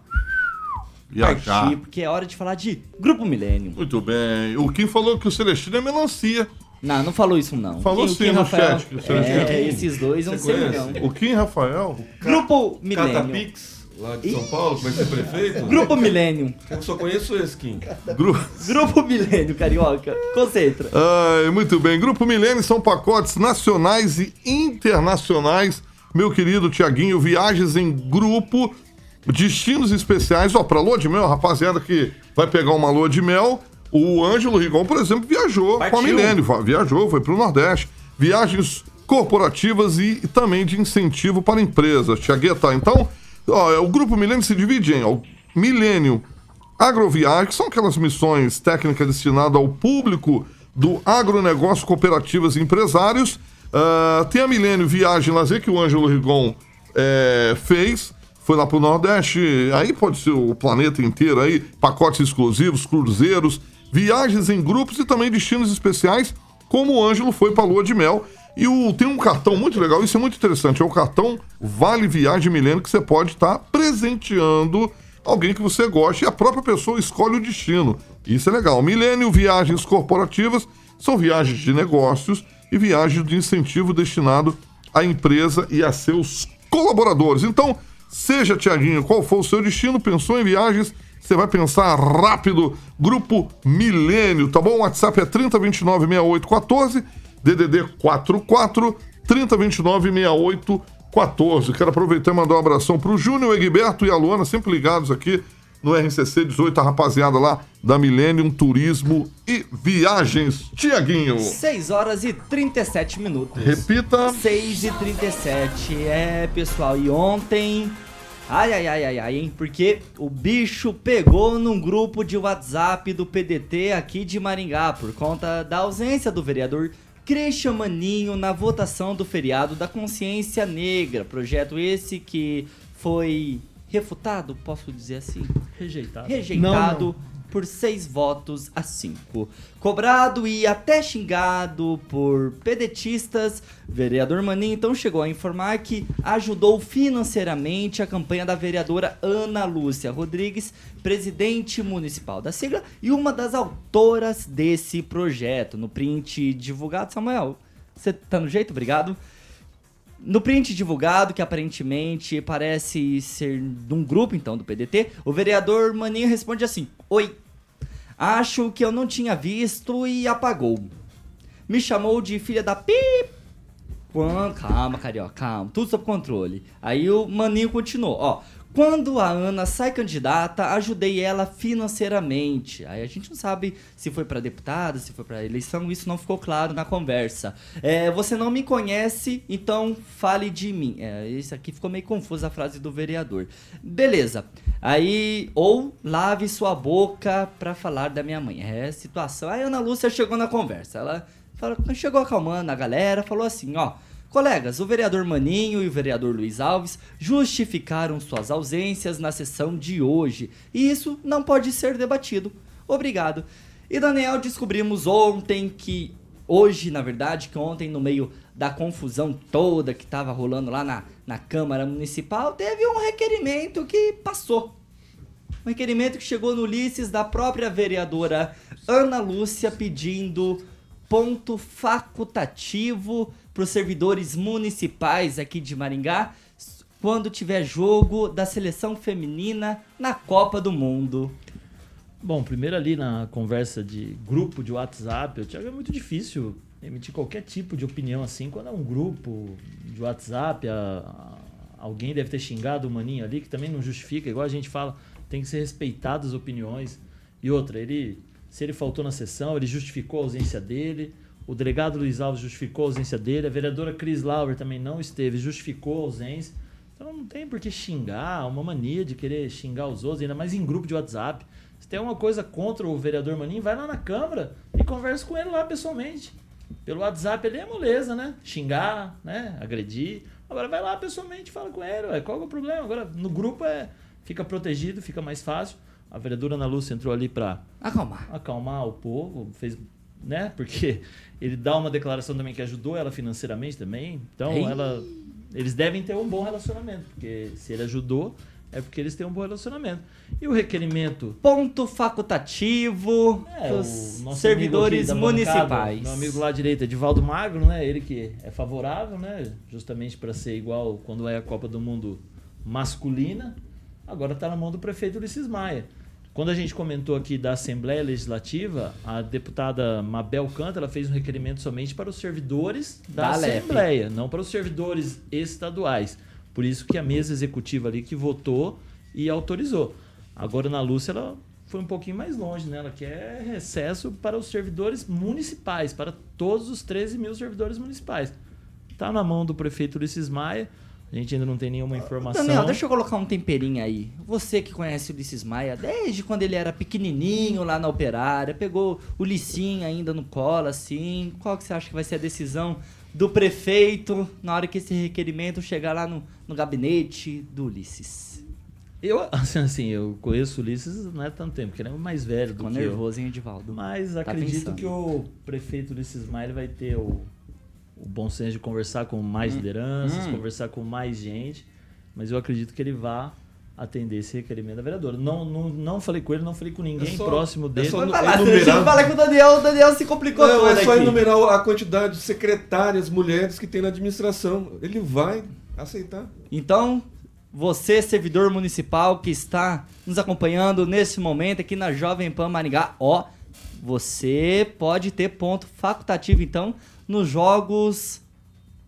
Viajar. partir, porque é hora de falar de Grupo Milênio. Muito bem. O Kim falou que o Celestino é melancia. Não, não falou isso não. Falou Quem- sim no Rafael? chat o Celestino- É, esses dois não sei não. O Kim Rafael. Grupo Milênio. Catapix, lá de São Paulo, que vai ser prefeito. Grupo Milênio. Eu só conheço esse, Kim. Gru... Grupo Milênio, carioca. Concentra. Ai, muito bem. Grupo Milênio são pacotes nacionais e internacionais. Meu querido Tiaguinho, viagens em grupo, destinos especiais. Ó, pra lua de mel, rapaziada que vai pegar uma lua de mel. O Ângelo Rigon, por exemplo, viajou com a Partiu. Milênio. Viajou, foi pro Nordeste. Viagens corporativas e também de incentivo para empresas. Tiagueta, então, ó, o Grupo Milênio se divide em Milênio Agroviagem, que são aquelas missões técnicas destinadas ao público do agronegócio, cooperativas e empresários. Ah, tem a Milênio Viagem Lazer, que o Ângelo Rigon eh, fez. Foi lá pro Nordeste, aí pode ser o planeta inteiro aí, pacotes exclusivos, cruzeiros, viagens em grupos e também destinos especiais, como o Ângelo foi pra Lua de Mel. E o, tem um cartão muito legal, isso é muito interessante, é o cartão Vale Viagem Milênio que você pode estar presenteando alguém que você goste e a própria pessoa escolhe o destino. Isso é legal. Milênio Viagens Corporativas são viagens de negócios e viagens de incentivo destinado à empresa e a seus colaboradores. Então, seja, Tiaguinho, qual for o seu destino, pensou em viagens, você vai pensar rápido. Grupo Milênio, tá bom? O WhatsApp é 30296814, DDD 44 30296814. Quero aproveitar e mandar um abração pro Júnior, Egberto e a Luana, sempre ligados aqui no RCC 18, a rapaziada lá da Millennium Turismo e Viagens. Tiaguinho. 6 horas e 37 minutos. Repita. 6 e 37. É, pessoal, e ontem. Ai, ai, ai, ai, ai, hein? Porque o bicho pegou num grupo de WhatsApp do PDT aqui de Maringá por conta da ausência do vereador Christian Maninho na votação do feriado da consciência negra. Projeto esse que foi refutado, posso dizer assim? Rejeitado. Rejeitado Não, por seis votos a cinco. Cobrado e até xingado por pedetistas, vereador Maninho então chegou a informar que ajudou financeiramente a campanha da vereadora Ana Lúcia Rodrigues, presidente municipal da sigla e uma das autoras desse projeto. No print divulgado, Samuel, você tá no jeito? Obrigado. No print divulgado, que aparentemente parece ser de um grupo, então, do PDT, o vereador Maninho responde assim: Oi, acho que eu não tinha visto e apagou. Me chamou de filha da. Quan- Calma, carioca, calma, tudo sob controle. Aí o Maninho continuou: Ó, quando a Ana sai candidata, ajudei ela financeiramente. Aí a gente não sabe se foi pra deputada, se foi pra eleição, isso não ficou claro na conversa. É, você não me conhece, então fale de mim. É, isso aqui ficou meio confusa a frase do vereador. Beleza. Aí, ou lave sua boca pra falar da minha mãe. É situação. Aí a Ana Lúcia chegou na conversa. Ela falou, chegou acalmando a galera, falou assim, ó. Colegas, o vereador Maninho e o vereador Luiz Alves justificaram suas ausências na sessão de hoje e isso não pode ser debatido. Obrigado. E Daniel, descobrimos ontem que hoje, na verdade, que ontem no meio da confusão toda que estava rolando lá na, na Câmara Municipal, teve um requerimento que passou. Um requerimento que chegou no Ulisses da própria vereadora Ana Lúcia pedindo ponto facultativo para os servidores municipais aqui de Maringá quando tiver jogo da seleção feminina na Copa do Mundo. Bom, primeiro ali na conversa de grupo de WhatsApp, eu Thiago, é muito difícil emitir qualquer tipo de opinião assim quando é um grupo de WhatsApp. a- a- alguém deve ter xingado o maninho ali, que também não justifica, igual a gente fala, tem que ser respeitadas as opiniões. E outra, ele, se ele faltou na sessão, ele justificou a ausência dele. O delegado Luiz Alves justificou a ausência dele. A vereadora Cris Lauer também não esteve, justificou a ausência. Então não tem por que xingar, uma mania de querer xingar os outros, ainda mais em grupo de WhatsApp. Se tem alguma coisa contra o vereador Maninho, vai lá na Câmara e conversa com ele lá pessoalmente. Pelo WhatsApp ele é moleza, né? Xingar, né? Agredir. Agora vai lá pessoalmente, fala com ele, ué, qual é o problema? Agora no grupo é fica protegido, fica mais fácil. A vereadora Ana Lúcia entrou ali para Acalmar. acalmar o povo, fez, né? Porque [laughs] ele dá uma declaração também que ajudou ela financeiramente também. Então Ei. ela eles devem ter um bom relacionamento, porque se ele ajudou é porque eles têm um bom relacionamento. E o requerimento Ponto facultativo é, dos servidores da bancada, municipais. Meu amigo lá à direita, Edivaldo Magro, né? Ele que é favorável, né? Justamente para ser igual quando é a Copa do Mundo masculina. Agora está na mão do prefeito Ulisses Maia. Quando a gente comentou aqui da Assembleia Legislativa, a deputada Mabel Canta ela fez um requerimento somente para os servidores da, Da. Assembleia, não para os servidores estaduais. Por isso que a mesa executiva ali que votou e autorizou. Agora na Lúcia ela foi um pouquinho mais longe, né? Ela quer recesso para os servidores municipais, para todos os 13 mil servidores municipais. Está na mão do prefeito Ulisses Maia. A gente ainda não tem nenhuma informação. Daniel, deixa eu colocar um temperinho aí. Você que conhece o Ulisses Maia desde quando ele era pequenininho lá na operária, pegou o Licinho ainda no colo, assim. Qual que você acha que vai ser a decisão do prefeito na hora que esse requerimento chegar lá no, no gabinete do Ulisses? Eu, assim, assim, eu conheço o Ulisses não é tanto tempo, porque ele é mais velho do Ficou que nervoso, hein, Edivaldo? eu. Mas Tá acredito pensando. que o prefeito Ulisses Maia vai ter o, o bom senso de conversar com mais Hum. lideranças, conversar com mais gente, mas eu acredito que ele vá atender esse requerimento da vereadora. Não, não, não falei com ele, não falei com ninguém só- próximo dele. só lá, enumerar- Celestino, fala com o Daniel, o Daniel se complicou Não, todo é só aqui. enumerar a quantidade de secretárias, mulheres que tem na administração. Ele vai aceitar. Então, você, servidor municipal que está nos acompanhando nesse momento aqui na Jovem Pan Maringá, ó, você pode ter ponto facultativo então nos jogos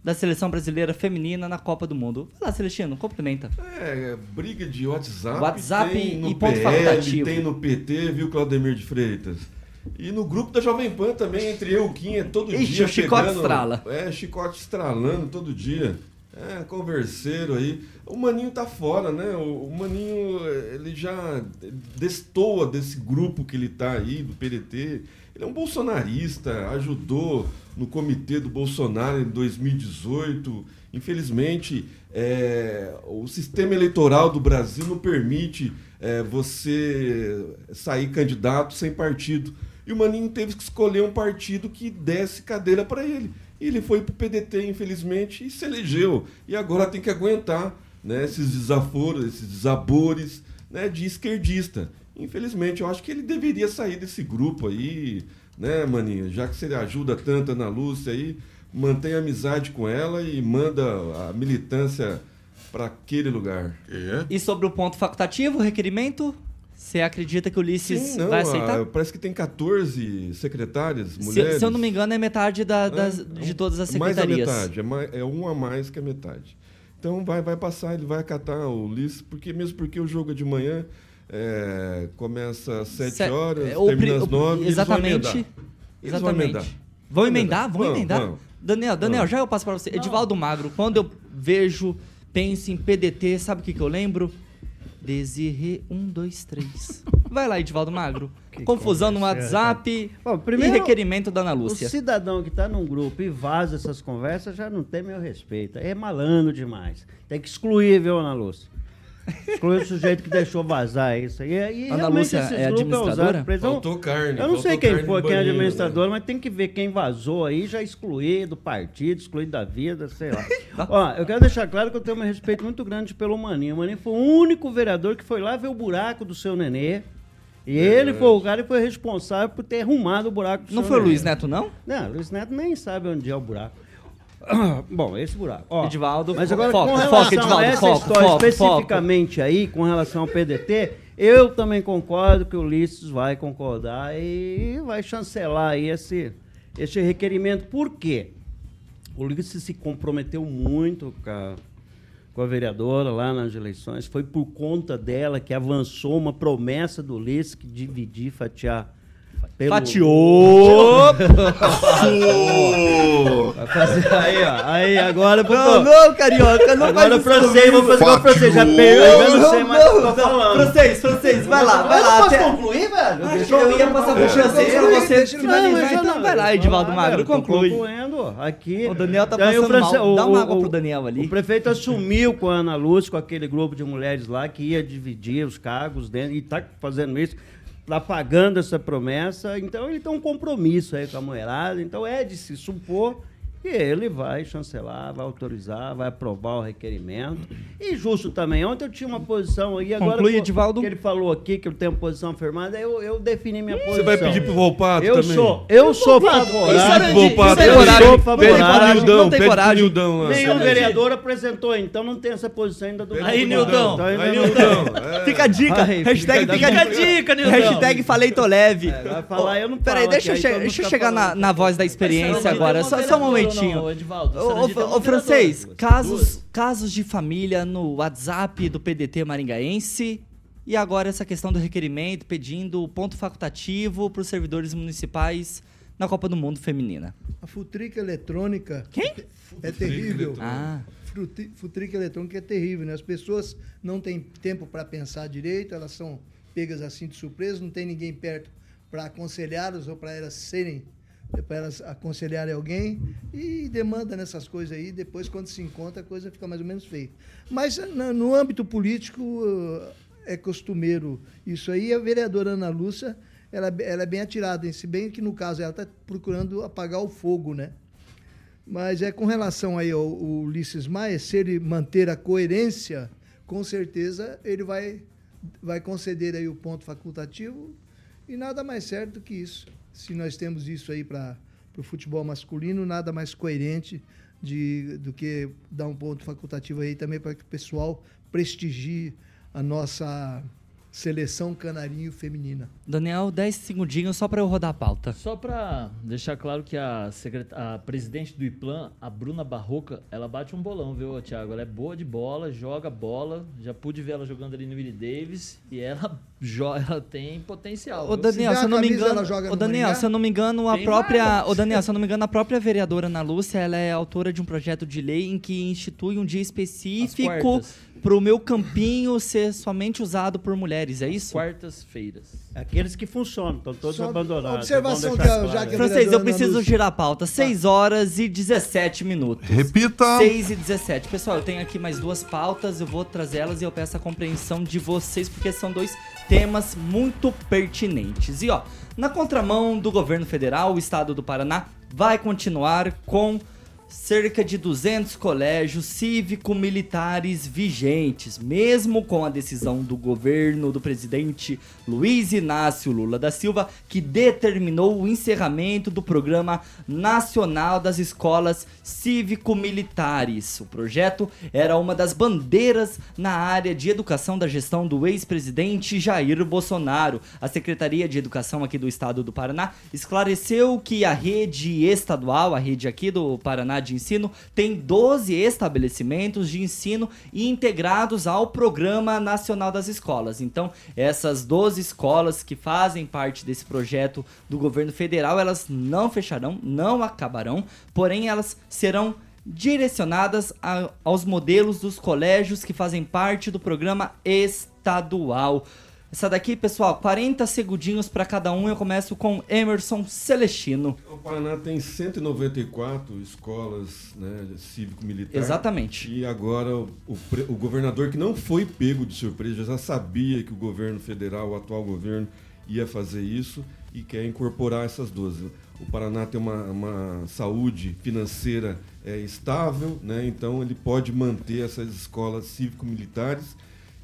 da seleção brasileira feminina na Copa do Mundo. Vai lá, Celestino, complementa. É, briga de WhatsApp. WhatsApp e ponto PL, facultativo. Tem no PT, viu, Claudemir de Freitas? E no grupo da Jovem Pan também, entre eu e o Kim, é todo Ixi, dia. o chicote pegando- estrala. É, chicote estralando todo dia. É, converseiro aí. O Maninho tá fora, né? O, o Maninho, ele já destoa desse grupo que ele tá aí, do PDT. Ele é um bolsonarista, ajudou no comitê do Bolsonaro em 2018. Infelizmente, é, o sistema eleitoral do Brasil não permite é, você sair candidato sem partido. E o Maninho teve que escolher um partido que desse cadeira para ele. E ele foi para o PDT, infelizmente, e se elegeu. E agora tem que aguentar né, esses desaforos, esses desabores né, de esquerdista. Infelizmente, eu acho que ele deveria sair desse grupo aí, né, Maninho? Já que você ajuda tanto a Ana Lúcia aí, mantém amizade com ela e manda a militância para aquele lugar. É. E sobre o ponto facultativo, o requerimento, você acredita que o Ulisses Sim, não, vai aceitar? a- parece que tem 14 secretárias, Se, mulheres. se eu não me engano, é metade da- das- É, de todas as Mais da secretarias. metade, é, mais, é um a mais que a metade. Então vai, vai passar, ele vai acatar o Ulisses, porque mesmo porque o jogo é de manhã, é, começa às 7 Se- horas, é, o termina às o- 9 Exatamente. Eles vão Exatamente. emendar. Vão emendar? Vão emendar? vão. Daniel, Daniel, Vão. já eu passo pra você. Edivaldo Magro, quando eu vejo, penso em PDT, sabe o que, que eu lembro? Desirê 123. [laughs] Vai lá, Edivaldo Magro. Confusão no WhatsApp Bom, e primeiro, requerimento da Ana Lúcia. O cidadão que está num grupo e vaza essas conversas já não tem meu respeito. É malandro demais. Tem que excluir, viu, Ana Lúcia? Excluir o sujeito que deixou vazar isso aí. E Ana realmente Lúcia é administradora? Então, Faltou carne. Eu não sei quem foi, quem é banheiro, administrador, né? mas tem que ver quem vazou aí, já excluir do partido, excluir da vida, sei lá. [laughs] Ó, eu quero deixar claro que eu tenho um respeito muito grande pelo Maninho. O Maninho foi o único vereador que foi lá ver o buraco do seu nenê. E ele foi o cara que foi responsável por ter arrumado o buraco do Não seu foi o nenê. Luiz Neto, não? Não, o Luiz Neto nem sabe onde é o buraco. [coughs] Bom, esse buraco. Ó, Edivaldo, mas agora, foca, com relação Edivaldo, a essa foca, história foca, especificamente aí, com relação ao PDT, eu também concordo que o Ulisses vai concordar e vai chancelar aí esse, esse requerimento. Por quê? O Ulisses se comprometeu muito com a, com a vereadora lá nas eleições. Foi por conta dela que avançou uma promessa do Ulisses que dividir, fatiar. Pelo... Fatiou! Vai fazer aí, ó. Aí, agora... Não, não, carioca, não Agora o francês, vou fazer igual o francês. Já perdeu, eu não sei mais o que eu tô falando. Francês, francês, vai lá, vai lá. posso até- concluir, velho? Acho que eu ia passar pro eu francês pra você finalizar, Não, mas eu então não- vai lá, Edivaldo Magro, conclui. concluindo aqui. O Daniel tá Daí o passando mal. Dá uma água pro Daniel ali. O prefeito assumiu com a Ana Lúcia, com aquele grupo de mulheres lá, que ia dividir os cargos dentro, e tá fazendo isso, tá pagando essa promessa. Então ele tem um compromisso aí com a mulherada. Então é de se supor que ele vai chancelar, vai autorizar, vai aprovar o requerimento. E justo também. Ontem eu tinha uma posição aí, agora Conclui, Edivaldo. que ele falou aqui que eu tenho posição firmada, eu, eu defini minha posição. Você vai pedir pro Volpato Eu também? sou, eu sou favorável. de- Volpato, é eu sou não tem favorável. não tem coragem. Nildão lá. Nenhum é vereador apresentou, então não tem essa posição ainda do Aí, Nildão. Nildão. Então, ainda Aí, não Nildão. é. Fica a dica. Ai, hashtag fica fica a dica. Nildão. Hashtag falei tô leve. É, vai falar, eu não Peraí, deixa, eu che- deixa eu chegar na, voz da experiência agora. Só, só um momentinho. Tem uma ô, francês, casos, casos de família no WhatsApp do PDT maringaense. E agora essa questão do requerimento pedindo ponto facultativo para os servidores municipais na Copa do Mundo Feminina. A futrica eletrônica Quem? é terrível. Ah, Futrica eletrônica é terrível, né? As pessoas não têm tempo para pensar direito, elas são pegas assim de surpresa, não tem ninguém perto para aconselhá-las ou para elas serem, para elas aconselharem alguém e demanda nessas coisas aí. Depois, quando se encontra, a coisa fica mais ou menos feia. Mas no âmbito político uh, é costumeiro isso aí. A vereadora Ana Lúcia, ela, ela é bem atirada, em se bem que no caso ela está procurando apagar o fogo, né? Mas é com relação aí ao, ao Ulisses Maia, se ele manter a coerência, com certeza ele vai, vai conceder aí o ponto facultativo e nada mais certo do que isso. Se nós temos isso aí para o futebol masculino, nada mais coerente de, do que dar um ponto facultativo aí também para que o pessoal prestigie a nossa seleção canarinho feminina. Daniel, 10 segundinhos só para eu rodar a pauta. Só para deixar claro que a, secret... a presidente do IPLAN, a Bruna Barroca, ela bate um bolão, viu, Thiago? Ela é boa de bola, joga bola. Já pude ver ela jogando ali no Willie Davis e ela, [laughs] joga, ela tem potencial. Ô Daniel, se, se eu não me engano, ô Daniel, se eu não me engano, a tem própria, ô Daniel, se eu não me engano, a própria vereadora Ana Lúcia, ela é autora de um projeto de lei em que institui um dia específico para o meu campinho ser somente usado por mulheres, é isso? Quartas-feiras. Aqueles que funcionam, estão todos Só abandonados. Observação que claro. já que Francês, eu preciso girar a pauta. 6 horas e 17 minutos. Repita. 6 e 17. Pessoal, eu tenho aqui mais duas pautas, eu vou trazer elas e eu peço a compreensão de vocês, porque são dois temas muito pertinentes. E ó, na contramão do governo federal, o estado do Paraná vai continuar com cerca de 200 colégios cívico-militares vigentes, mesmo com a decisão do governo do presidente Luiz Inácio Lula da Silva, que determinou o encerramento do Programa Nacional das Escolas Cívico-Militares. O projeto era uma das bandeiras na área de educação da gestão do ex-presidente Jair Bolsonaro. A Secretaria de Educação aqui do estado do Paraná esclareceu que a rede estadual, a rede aqui do Paraná de ensino tem 12 estabelecimentos de ensino integrados ao Programa Nacional das Escolas. Então, essas 12 escolas que fazem parte desse projeto do governo federal, elas não fecharão, não acabarão, porém elas serão direcionadas a, aos modelos dos colégios que fazem parte do programa estadual. Essa daqui, pessoal, 40 segundinhos para cada um. Eu começo com Emerson Celestino. O Paraná tem 194 escolas né, cívico-militar. Exatamente. E agora o, o, governador, que não foi pego de surpresa, já sabia que o governo federal, o atual governo, ia fazer isso e quer incorporar essas 12. O Paraná tem uma, uma saúde financeira é, estável, né, então ele pode manter essas escolas cívico-militares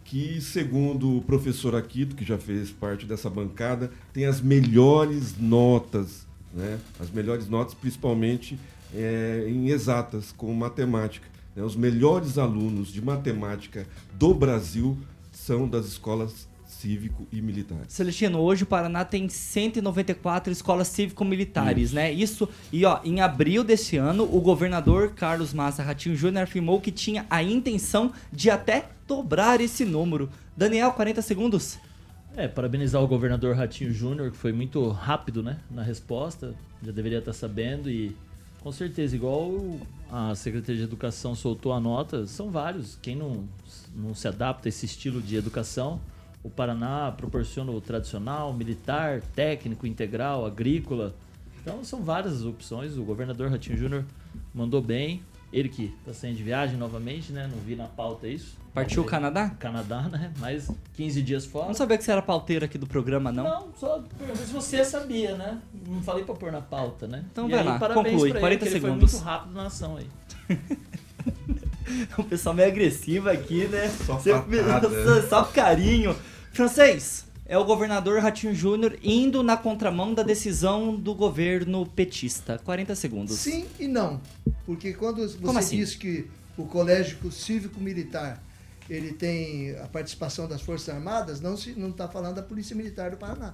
que, segundo o professor Aquito, que já fez parte dessa bancada, tem as melhores notas, né? as melhores notas, principalmente é, em exatas, como matemática. Né? Os melhores alunos de matemática do Brasil são das escolas cívico e militares. Celestino, hoje o Paraná tem 194 escolas cívico-militares, né? Isso, e ó, em abril desse ano, o governador Carlos Massa Ratinho Júnior afirmou que tinha a intenção de até dobrar esse número. Daniel, 40 segundos. É, parabenizar o governador Ratinho Júnior, que foi muito rápido, né, na resposta. Já deveria estar sabendo e com certeza, igual a Secretaria de Educação soltou a nota, são vários. Quem não, não se adapta a esse estilo de educação, o Paraná proporciona o tradicional, militar, técnico, integral, agrícola. Então são várias opções. O governador Ratinho Júnior mandou bem. Ele que está saindo de viagem novamente, né? Não vi na pauta isso. Partiu o Canadá? Canadá, né? Mais 15 dias fora. Não sabia que você era pauteiro aqui do programa, não? Não, só perguntei se você sabia, né? Não falei pra pôr na pauta, né? Então e vai aí, lá, conclui, pra 40 ele, segundos. Ele foi muito rápido na ação aí. [laughs] o pessoal meio agressivo aqui, né? Só, você, [laughs] só carinho. Francês, é o governador Ratinho Júnior indo na contramão da decisão do governo petista. 40 segundos. Sim e não. Porque quando você assim? diz que o colégio cívico-militar ele tem a participação das Forças Armadas, não se não está falando da Polícia Militar do Paraná.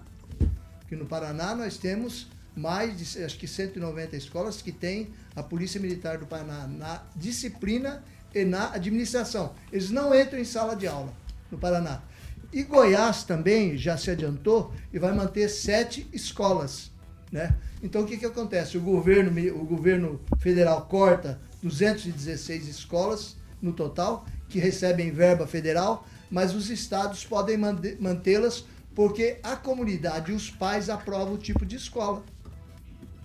Porque no Paraná nós temos mais de acho que 190 escolas que têm a Polícia Militar do Paraná na disciplina e na administração. Eles não entram em sala de aula no Paraná. E Goiás também já se adiantou e vai manter sete escolas. Né? Então o que, que acontece? O governo, o governo federal corta 216 escolas no total que recebem verba federal, mas os estados podem mantê-las porque a comunidade e os pais aprovam o tipo de escola.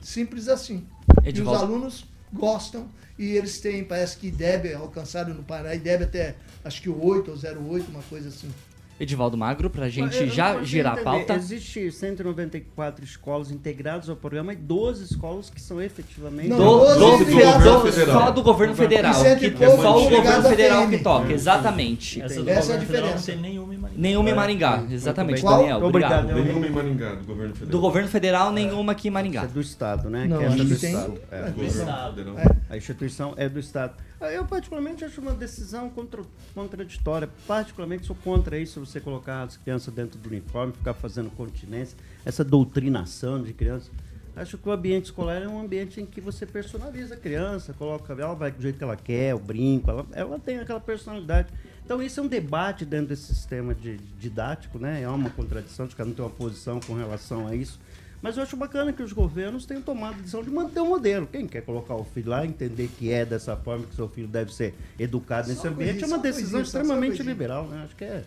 Simples assim. Edivaldo. E os alunos gostam e eles têm, parece que deve alcançar no Pará, e deve até, acho que o 8 ou 08, uma coisa assim. Edivaldo Magro, pra gente Eu não já girar a entender. pauta. Existe 194 escolas integradas ao programa e 12 escolas que são efetivamente. Não, Do, doze do, filiadas- do- federal. só do governo federal. E Que é poucos só o governo federal que toca, exatamente. Essa do Essa é a diferença. Não tem nenhuma em Maringá. Nenhuma em Maringá, exatamente, Qual? Daniel. Obrigado. Obrigado. Nenhuma em Maringá, do governo federal. Do governo federal, nenhuma aqui em Maringá. é do Estado, né? Não, que acho do Estado. É. Do governo federal. A instituição é do Estado. Ah, Eu, particularmente, acho uma decisão contra- contraditória. Particularmente, sou contra isso, você colocar as crianças dentro do uniforme, ficar fazendo continência, essa doutrinação de crianças. Acho que o ambiente escolar é um ambiente em que você personaliza a criança, coloca, ela vai do jeito que ela quer, o brinco, ela, ela tem aquela personalidade. Então, isso é um debate dentro desse sistema de, didático, né? É uma contradição, de cada um tem uma posição com relação a isso. Mas eu acho bacana que os governos tenham tomado a decisão de manter o modelo. Quem quer colocar o filho lá, entender que é dessa forma que seu filho deve ser educado nesse Só ambiente, coisinha, é uma decisão extremamente liberal, né? Acho que é.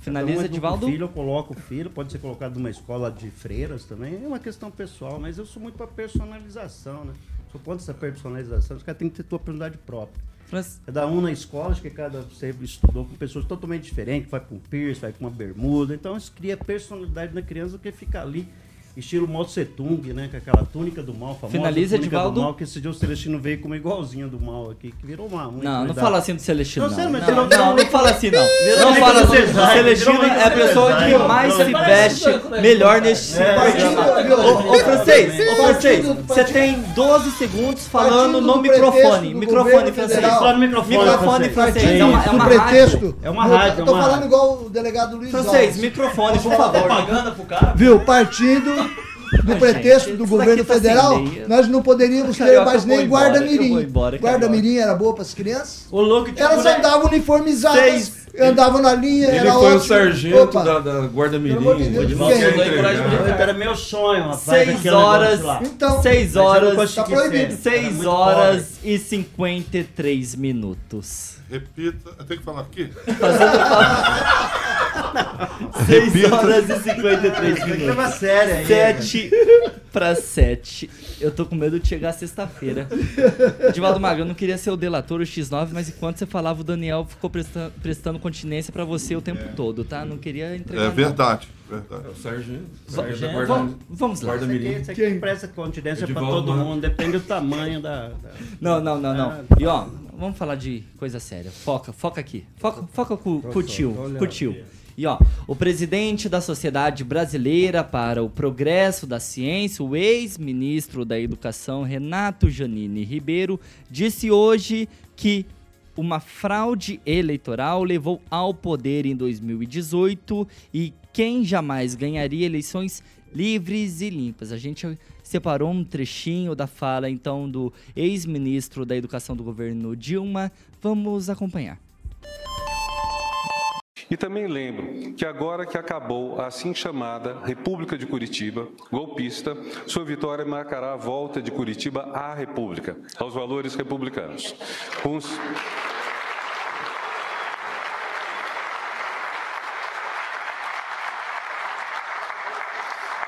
Finaliza, um educa Edivaldo. O filho, eu coloco o filho, pode ser colocado numa escola de freiras também, é uma questão pessoal, mas eu sou muito para personalização, né? Sou contra essa personalização, os caras têm que ter tua personalidade própria. Franz- Cada um na escola, acho que cada você estudou com pessoas totalmente diferentes, vai com um piercing, vai com uma bermuda. Então isso cria personalidade na criança do que ficar ali, estilo Mao Tse Tung, né? Com aquela túnica do mal, famosa Finaliza, túnica Edivaldo. do mal, que esse dia o Celestino veio com uma igualzinha do mal aqui, que virou uma. Não, não fala assim do Celestino, Não, não. mas Não, virou- não, virou- não fala assim, não. virou Não fala assim. vai, Celestino é a pessoa que mais se veste melhor neste É, programa. partido- Ô, ô, francês, ô, francês, Partido- você tem 12 segundos falando no microfone. Microfone, francês. federal. Fala no microfone, Microfone, francês. É uma, é rádio. É uma rádio, Eu é tô falando igual o delegado Luiz Francês, microfone, por favor. Propaganda pro cara. Viu? Partindo do pretexto gente, do isso governo tá federal, nós não poderíamos ter mais nem guarda-mirim. Guarda-mirim era boa para as crianças? O louco tipo, Elas né? andavam uniformizadas, Seis. andavam na linha, Ele era foi o ótimo. sargento Opa, da, da Guarda Mirim. Pelo amor de Era meu sonho, rapaz. 6 aquele horas. Então, 6 Mas eu não horas, Tá proibido. ser. Era 6 muito horas e 53 minutos. Repita. Eu tenho que falar aqui? [laughs] 6 horas e 53 Tem que minutos. sério aí. 7 para 7. Eu tô com medo de chegar sexta-feira. Edivaldo Maga, eu não queria ser o delator, o X9, mas enquanto você falava, o Daniel ficou presta- prestando continência pra você o tempo todo, tá? Não queria entregar. É verdade. verdade. É o sargento. Va- sargento da Vamos, Guarda, vamos lá. Guarda Isso aqui, Mirim. isso aqui presta continência pra Edivaldo todo Magro. mundo, depende do tamanho da. da- Não, não, não, não. Ah, E ó, vamos falar de coisa séria. Foca, foca aqui. Foca, foca com, com o tio, com o tio. E ó, o presidente da Sociedade Brasileira para o Progresso da Ciência, o ex-ministro da Educação, Renato Janine Ribeiro, disse hoje que uma fraude eleitoral levou ao poder em 2018 e quem jamais ganharia eleições livres e limpas. A gente separou um trechinho da fala então do ex-ministro da Educação do governo Dilma. Vamos acompanhar. E também lembro que agora que acabou a assim chamada República de Curitiba, golpista, sua vitória marcará a volta de Curitiba à República, aos valores republicanos. Uns...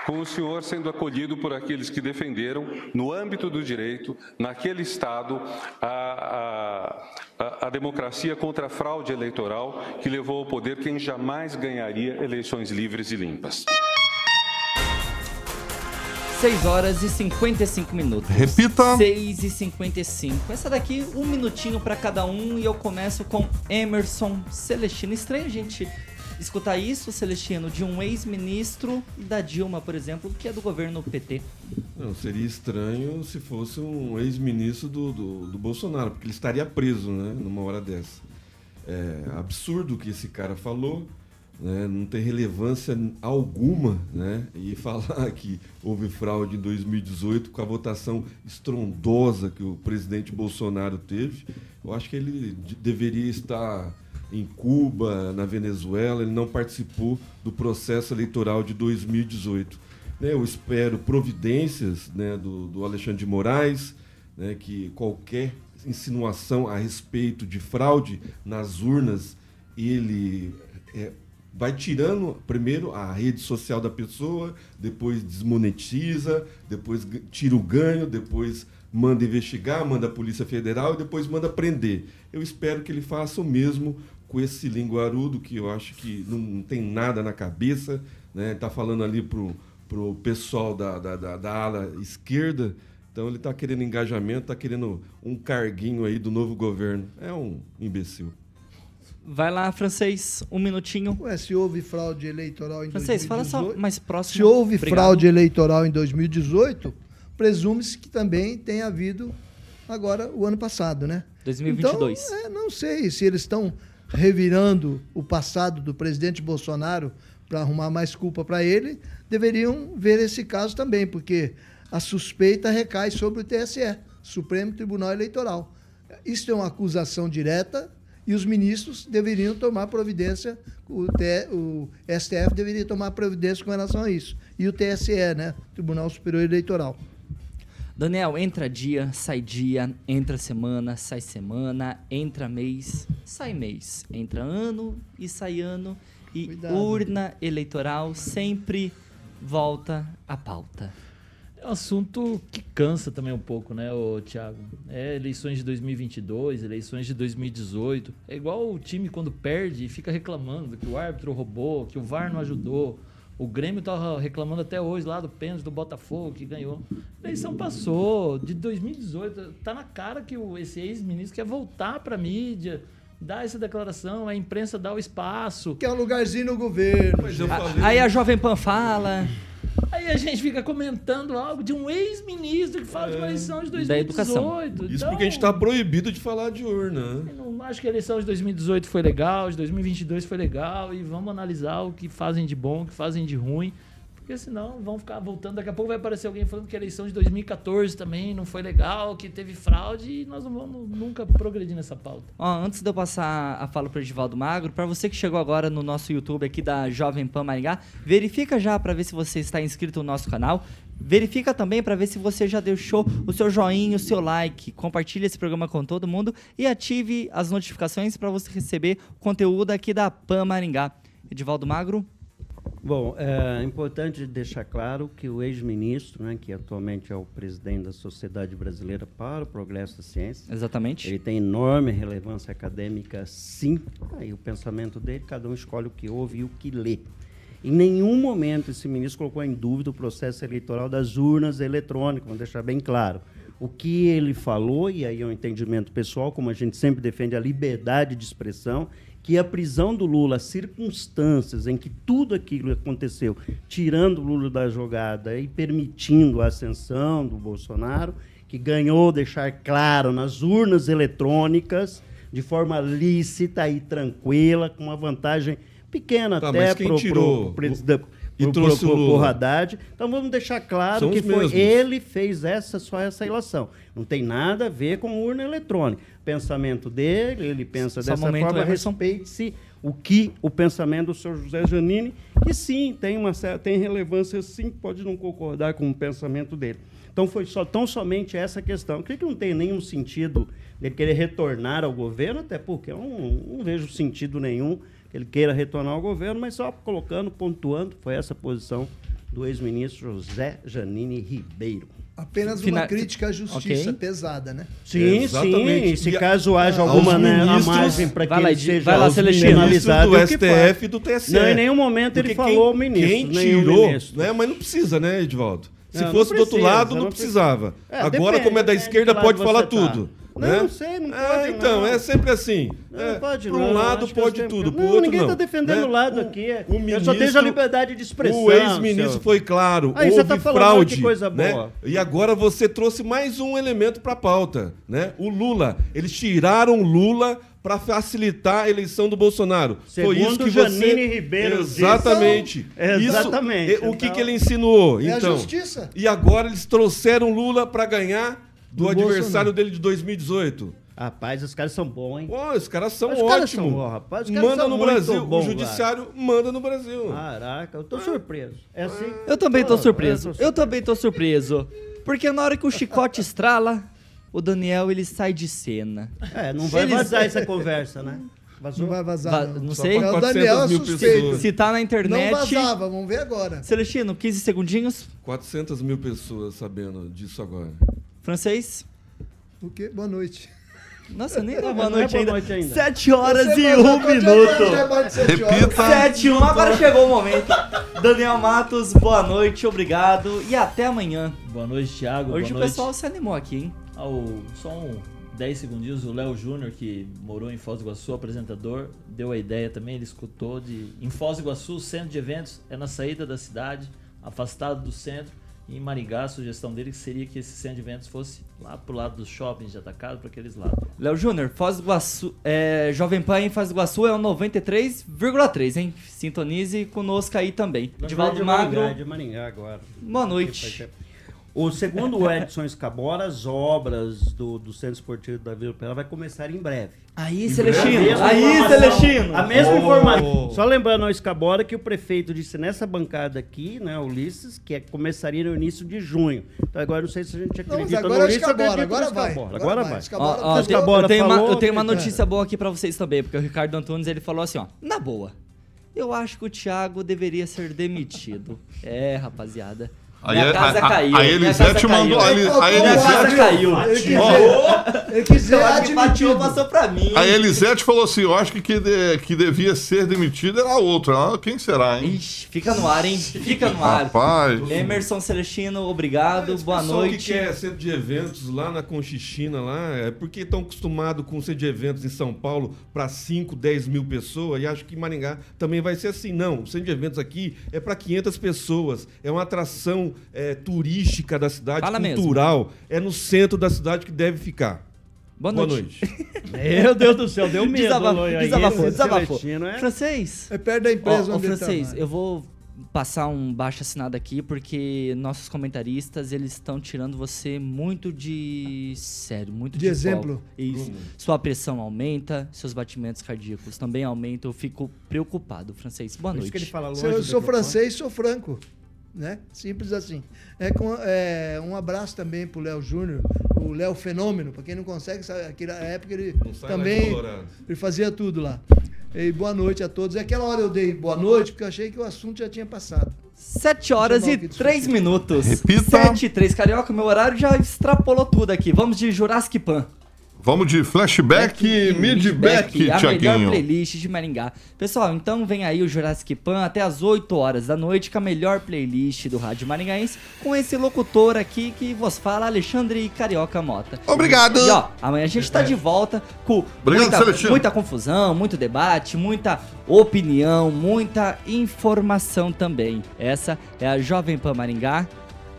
com o senhor sendo acolhido por aqueles que defenderam, no âmbito do direito, naquele Estado, a, a, a, democracia contra a fraude eleitoral que levou ao poder quem jamais ganharia eleições livres e limpas. 6 horas e 55 minutos. Repita. 6 e 55. Essa daqui, um minutinho pra cada um e eu começo com Emerson Celestino. Estranho gente escutar isso, Celestino, de um ex-ministro da Dilma, por exemplo, que é do governo PT. Não, seria estranho se fosse um ex-ministro do, do, do Bolsonaro, porque ele estaria preso, né, numa hora dessa. É absurdo o que esse cara falou, né, não tem relevância alguma, né, e [laughs] falar que houve fraude em 2018 com a votação estrondosa que o presidente Bolsonaro teve, eu acho que ele de- deveria estar em Cuba, na Venezuela, ele não participou do processo eleitoral de 2018. Né, eu espero providências né, do, do Alexandre de Moraes, né, que qualquer insinuação a respeito de fraude nas urnas, ele é, vai tirando primeiro a rede social da pessoa, depois desmonetiza, depois tira o ganho, depois manda investigar, manda a Polícia Federal e depois manda prender. Eu espero que ele faça o mesmo com esse linguarudo que eu acho que não, tem nada na cabeça, né? Está falando ali pro pro pessoal da, da, da, da ala esquerda. Então ele está querendo engajamento, está querendo um carguinho aí do novo governo. É um imbecil. Vai lá, francês, um minutinho. Ué, se houve fraude eleitoral em Francês, 2018... fala só mais próximo. Se houve Obrigado. fraude eleitoral em 2018, presume-se que também tem havido agora o ano passado, né? 2022. Então, é, não sei se eles estão revirando o passado do presidente Bolsonaro para arrumar mais culpa para ele, deveriam ver esse caso também, porque a suspeita recai sobre o TSE, Supremo Tribunal Eleitoral. Isso é uma acusação direta e os ministros deveriam tomar providência, o, T- o STF deveria tomar providência com relação a isso. E o TSE, né? Tribunal Superior Eleitoral. Daniel, entra dia, sai dia, entra semana, sai semana, entra mês, sai mês, entra ano e sai ano e Cuidado. urna eleitoral sempre volta à pauta. É um assunto que cansa também um pouco, né, ô, Thiago? É eleições de 2022, eleições de 2018. É igual o time quando perde e fica reclamando que o árbitro roubou, que o VAR não ajudou. O Grêmio tá reclamando até hoje lá do pênalti do Botafogo que ganhou. A eleição passou de 2018. Tá na cara que o, esse ex-ministro quer voltar pra mídia, dar essa declaração, a imprensa dá o espaço. Que é um lugarzinho no governo. Mas eu A- falei. Aí a Jovem Pan fala Aí a gente fica comentando algo de um ex-ministro que fala de uma eleição de 2018. Da educação. Isso Então, porque a gente está proibido de falar de urna. né? eu não acho que a eleição de 2018 foi legal, de 2022 foi legal e vamos analisar o que fazem de bom, o que fazem de ruim, porque senão vão ficar voltando. Daqui a pouco vai aparecer alguém falando que a eleição de 2014 também não foi legal, que teve fraude e nós não vamos nunca progredir nessa pauta. Ó, antes de eu passar a fala pro Edivaldo Magro, para você que chegou agora no nosso YouTube aqui da Jovem Pan Maringá, verifica já para ver se você está inscrito no nosso canal. Verifica também para ver se você já deixou o seu joinha, o seu like. Compartilhe esse programa com todo mundo e ative as notificações para você receber conteúdo aqui da Pan Maringá. Edivaldo Magro, Bom, é importante deixar claro que o ex-ministro, né, que atualmente é o presidente da Sociedade Brasileira para o Progresso da Ciência, exatamente. ele tem enorme relevância acadêmica, sim. Aí o pensamento dele, cada um escolhe o que ouve e o que lê. Em nenhum momento esse ministro colocou em dúvida o processo eleitoral das urnas eletrônicas, vamos deixar bem claro. O que ele falou, e aí é um entendimento pessoal, como a gente sempre defende a liberdade de expressão, que a prisão do Lula, as circunstâncias em que tudo aquilo aconteceu, tirando o Lula da jogada e permitindo a ascensão do Bolsonaro, que ganhou deixar claro nas urnas eletrônicas, de forma lícita e tranquila, com uma vantagem pequena Tá, até tirou pro, presidente- e trouxe pro, o pro, Haddad. Então vamos deixar claro São que foi mesmos. ele fez essa só essa relação. Não tem nada a ver com urna eletrônica. Pensamento dele, ele pensa Só dessa momento, forma, respeite-se o que o pensamento do senhor José Janine, que sim, tem uma tem relevância, sim, pode não concordar com o pensamento dele. Então foi só tão somente essa questão. Eu creio que não tem nenhum sentido ele querer retornar ao governo, até porque eu não, não vejo sentido nenhum que ele queira retornar ao governo, mas só colocando, pontuando, foi essa a posição do ex-ministro José Janine Ribeiro. Apenas Fina- uma crítica à justiça Ok. pesada, né? Sim, Exatamente. sim. Se E a- caso haja aos alguma né, a margem para que Vai lá, ele seja vai lá, penalizado, do o que STF e do TSE. Não, em nenhum momento ele falou quem, ministro. Quem tirou, ministro. né? Mas não precisa, né, Edvaldo? Se Não, não fosse do outro precisa, lado, não não precisava. É, Agora, depende, como é da depende esquerda, de que pode falar tá. Não, né? não sei, não É, pode, então, não. é sempre assim. Não, É, pode Para não, um lado, pode sempre- tudo, para Não, o outro ninguém não. está defendendo né? o lado O- aqui. O eu ministro, só deixo a liberdade de expressão. O ex-ministro seu. foi claro, Aí você houve tá fraude. né? E agora você trouxe mais um elemento para a pauta. Né? O Lula. Eles tiraram o Lula para facilitar a eleição do Bolsonaro. foi Segundo isso que Janine você... Ribeiro disse. Exatamente. Então, Isso- exatamente. e- o que, Então- que ele insinuou? É a então, justiça. E agora eles trouxeram Lula para ganhar do, Do adversário Bolsonaro. dele de 2018. Rapaz, os caras são bons, hein? Pô, os caras são Os caras são ótimos. bons, rapaz. Os caras Manda são no Brasil. bons, o judiciário manda no Brasil. Caraca, eu tô surpreso. É assim? Eu também tô surpreso. eu tô Eu também tô surpreso. Porque na hora que o chicote estrala, o Daniel ele sai de cena. É, não vai Eles- vazar essa conversa, né? Não vai vazar, Va- não. não sei. É, o 400 Daniel é suspeito. pessoas. Se tá na Não internet. vazava, vamos ver agora. Celestino, 15 segundinhos. 400 mil pessoas sabendo disso agora. Francês. O quê? Boa noite. Nossa, eu nem [laughs] Não, boa não é noite boa ainda. noite ainda. 7 horas Você e mandou 1 quanto minuto. Repita. 7 e 1, agora chegou o momento. Daniel Matos, boa noite, obrigado e até amanhã. Boa noite, Thiago. Hoje Boa o noite. pessoal se animou aqui, hein? Ao, só um 10 segundinhos, o Léo Júnior, que morou em Foz do Iguaçu, apresentador, deu a ideia também, ele escutou de... Em Foz do Iguaçu, centro de eventos é na saída da cidade, afastado do centro. Em Maringá, a sugestão dele seria que esse centro de eventos fosse lá pro lado dos shoppings de atacado, para aqueles lados. Léo Júnior, Foz do Iguaçu, é, Jovem Pan em Foz do Iguaçu é o 93,3, hein? Sintonize conosco aí também. Magro, de Maringá, é de Maringá agora. boa noite. O segundo o [laughs] Edson Escabora, as obras do, do Centro Esportivo da Vila Pela vai começar em breve. Aí, Celestino, aí, Celestino. A mesma Oh. informação. Só lembrando ao Escabora que o prefeito disse nessa bancada aqui, né, Ulisses, que é, começaria no início de junho. Então agora eu não sei se a gente Não, acredita agora no é Ulisses, Escabora, no agora vai. Escabora. Agora vai. Escabora, Ó, ó, Os tem- Cabora eu, tenho uma, falou, eu tenho uma notícia boa aqui pra vocês também, porque o Ricardo Antunes ele falou assim, ó, na boa. Eu acho que o Thiago deveria ser demitido. [laughs] É, rapaziada. Aí, a, casa a, caiu. a Elisete mandou. A, caiu. Eli- a Elisete, casa caiu. Ele quis ele admitido. passou pra mim. a Elisete falou assim: eu acho que que, de- que devia ser demitido era outro. Ah, quem será, hein? Ixi, fica no ar, hein? Fica no ar. Rapaz. Emerson Celestino, obrigado, Esse boa noite. que quer centro de eventos lá na Conchichina, lá, é porque estão acostumados com centro de eventos em São Paulo para 5, 10 mil pessoas e acho que em Maringá também vai ser assim. Não, o centro de eventos aqui é para 500 pessoas, é uma atração é, turística da cidade, Fala mesmo. cultural, é no centro da cidade que deve ficar. Boa Boa noite. noite. [laughs] Meu Deus do céu, deu medo. Desabafou, Aí, desabafou, desabafou. É- Francês, É perto da empresa onde ele francês, trabalha. eu vou passar um baixo assinado aqui porque nossos comentaristas eles estão tirando você muito de sério, muito De de, exemplo. Isso. Sua pressão aumenta, seus batimentos cardíacos também aumentam. Eu fico preocupado, francês. Boa Por isso noite. que ele fala longe Se eu sou francês, sou franco. Né? Simples assim. É, com, é, um abraço também pro Léo Júnior, o Léo Fenômeno. Pra quem não consegue, sabe, naquela época ele também ele fazia tudo lá. E boa noite a todos. E aquela hora eu dei boa noite porque eu achei que o assunto já tinha passado. 7 horas e o que 3 minutos. Repita. 7 e 3, carioca. Meu horário já extrapolou tudo aqui. Vamos de Jurassic Pan. Vamos de flashback e midback, a melhor Tiaguinho. playlist de Maringá. Pessoal, então vem aí o Jurassic Pan até as 8 horas da noite com a melhor playlist do Rádio Maringaense com esse locutor aqui que vos fala, Alexandre Carioca Mota. Obrigado. E ó, amanhã a gente tá de volta com Obrigado, muita, muita confusão, muito debate, muita opinião, muita informação também. Essa é a Jovem Pan Maringá.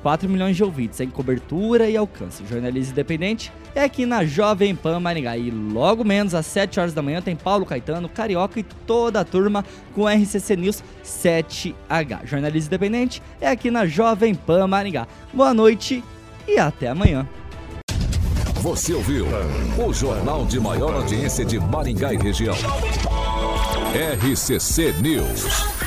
4 milhões de ouvintes em cobertura e alcance. Jornalismo independente é aqui na Jovem Pan Maringá. E logo menos às 7 horas da manhã tem Paulo Caetano, Carioca e toda a turma com RCC News 7H. Jornalismo independente é aqui na Jovem Pan Maringá. Boa noite e até amanhã. Você ouviu o jornal de maior audiência de Maringá e região. RCC News.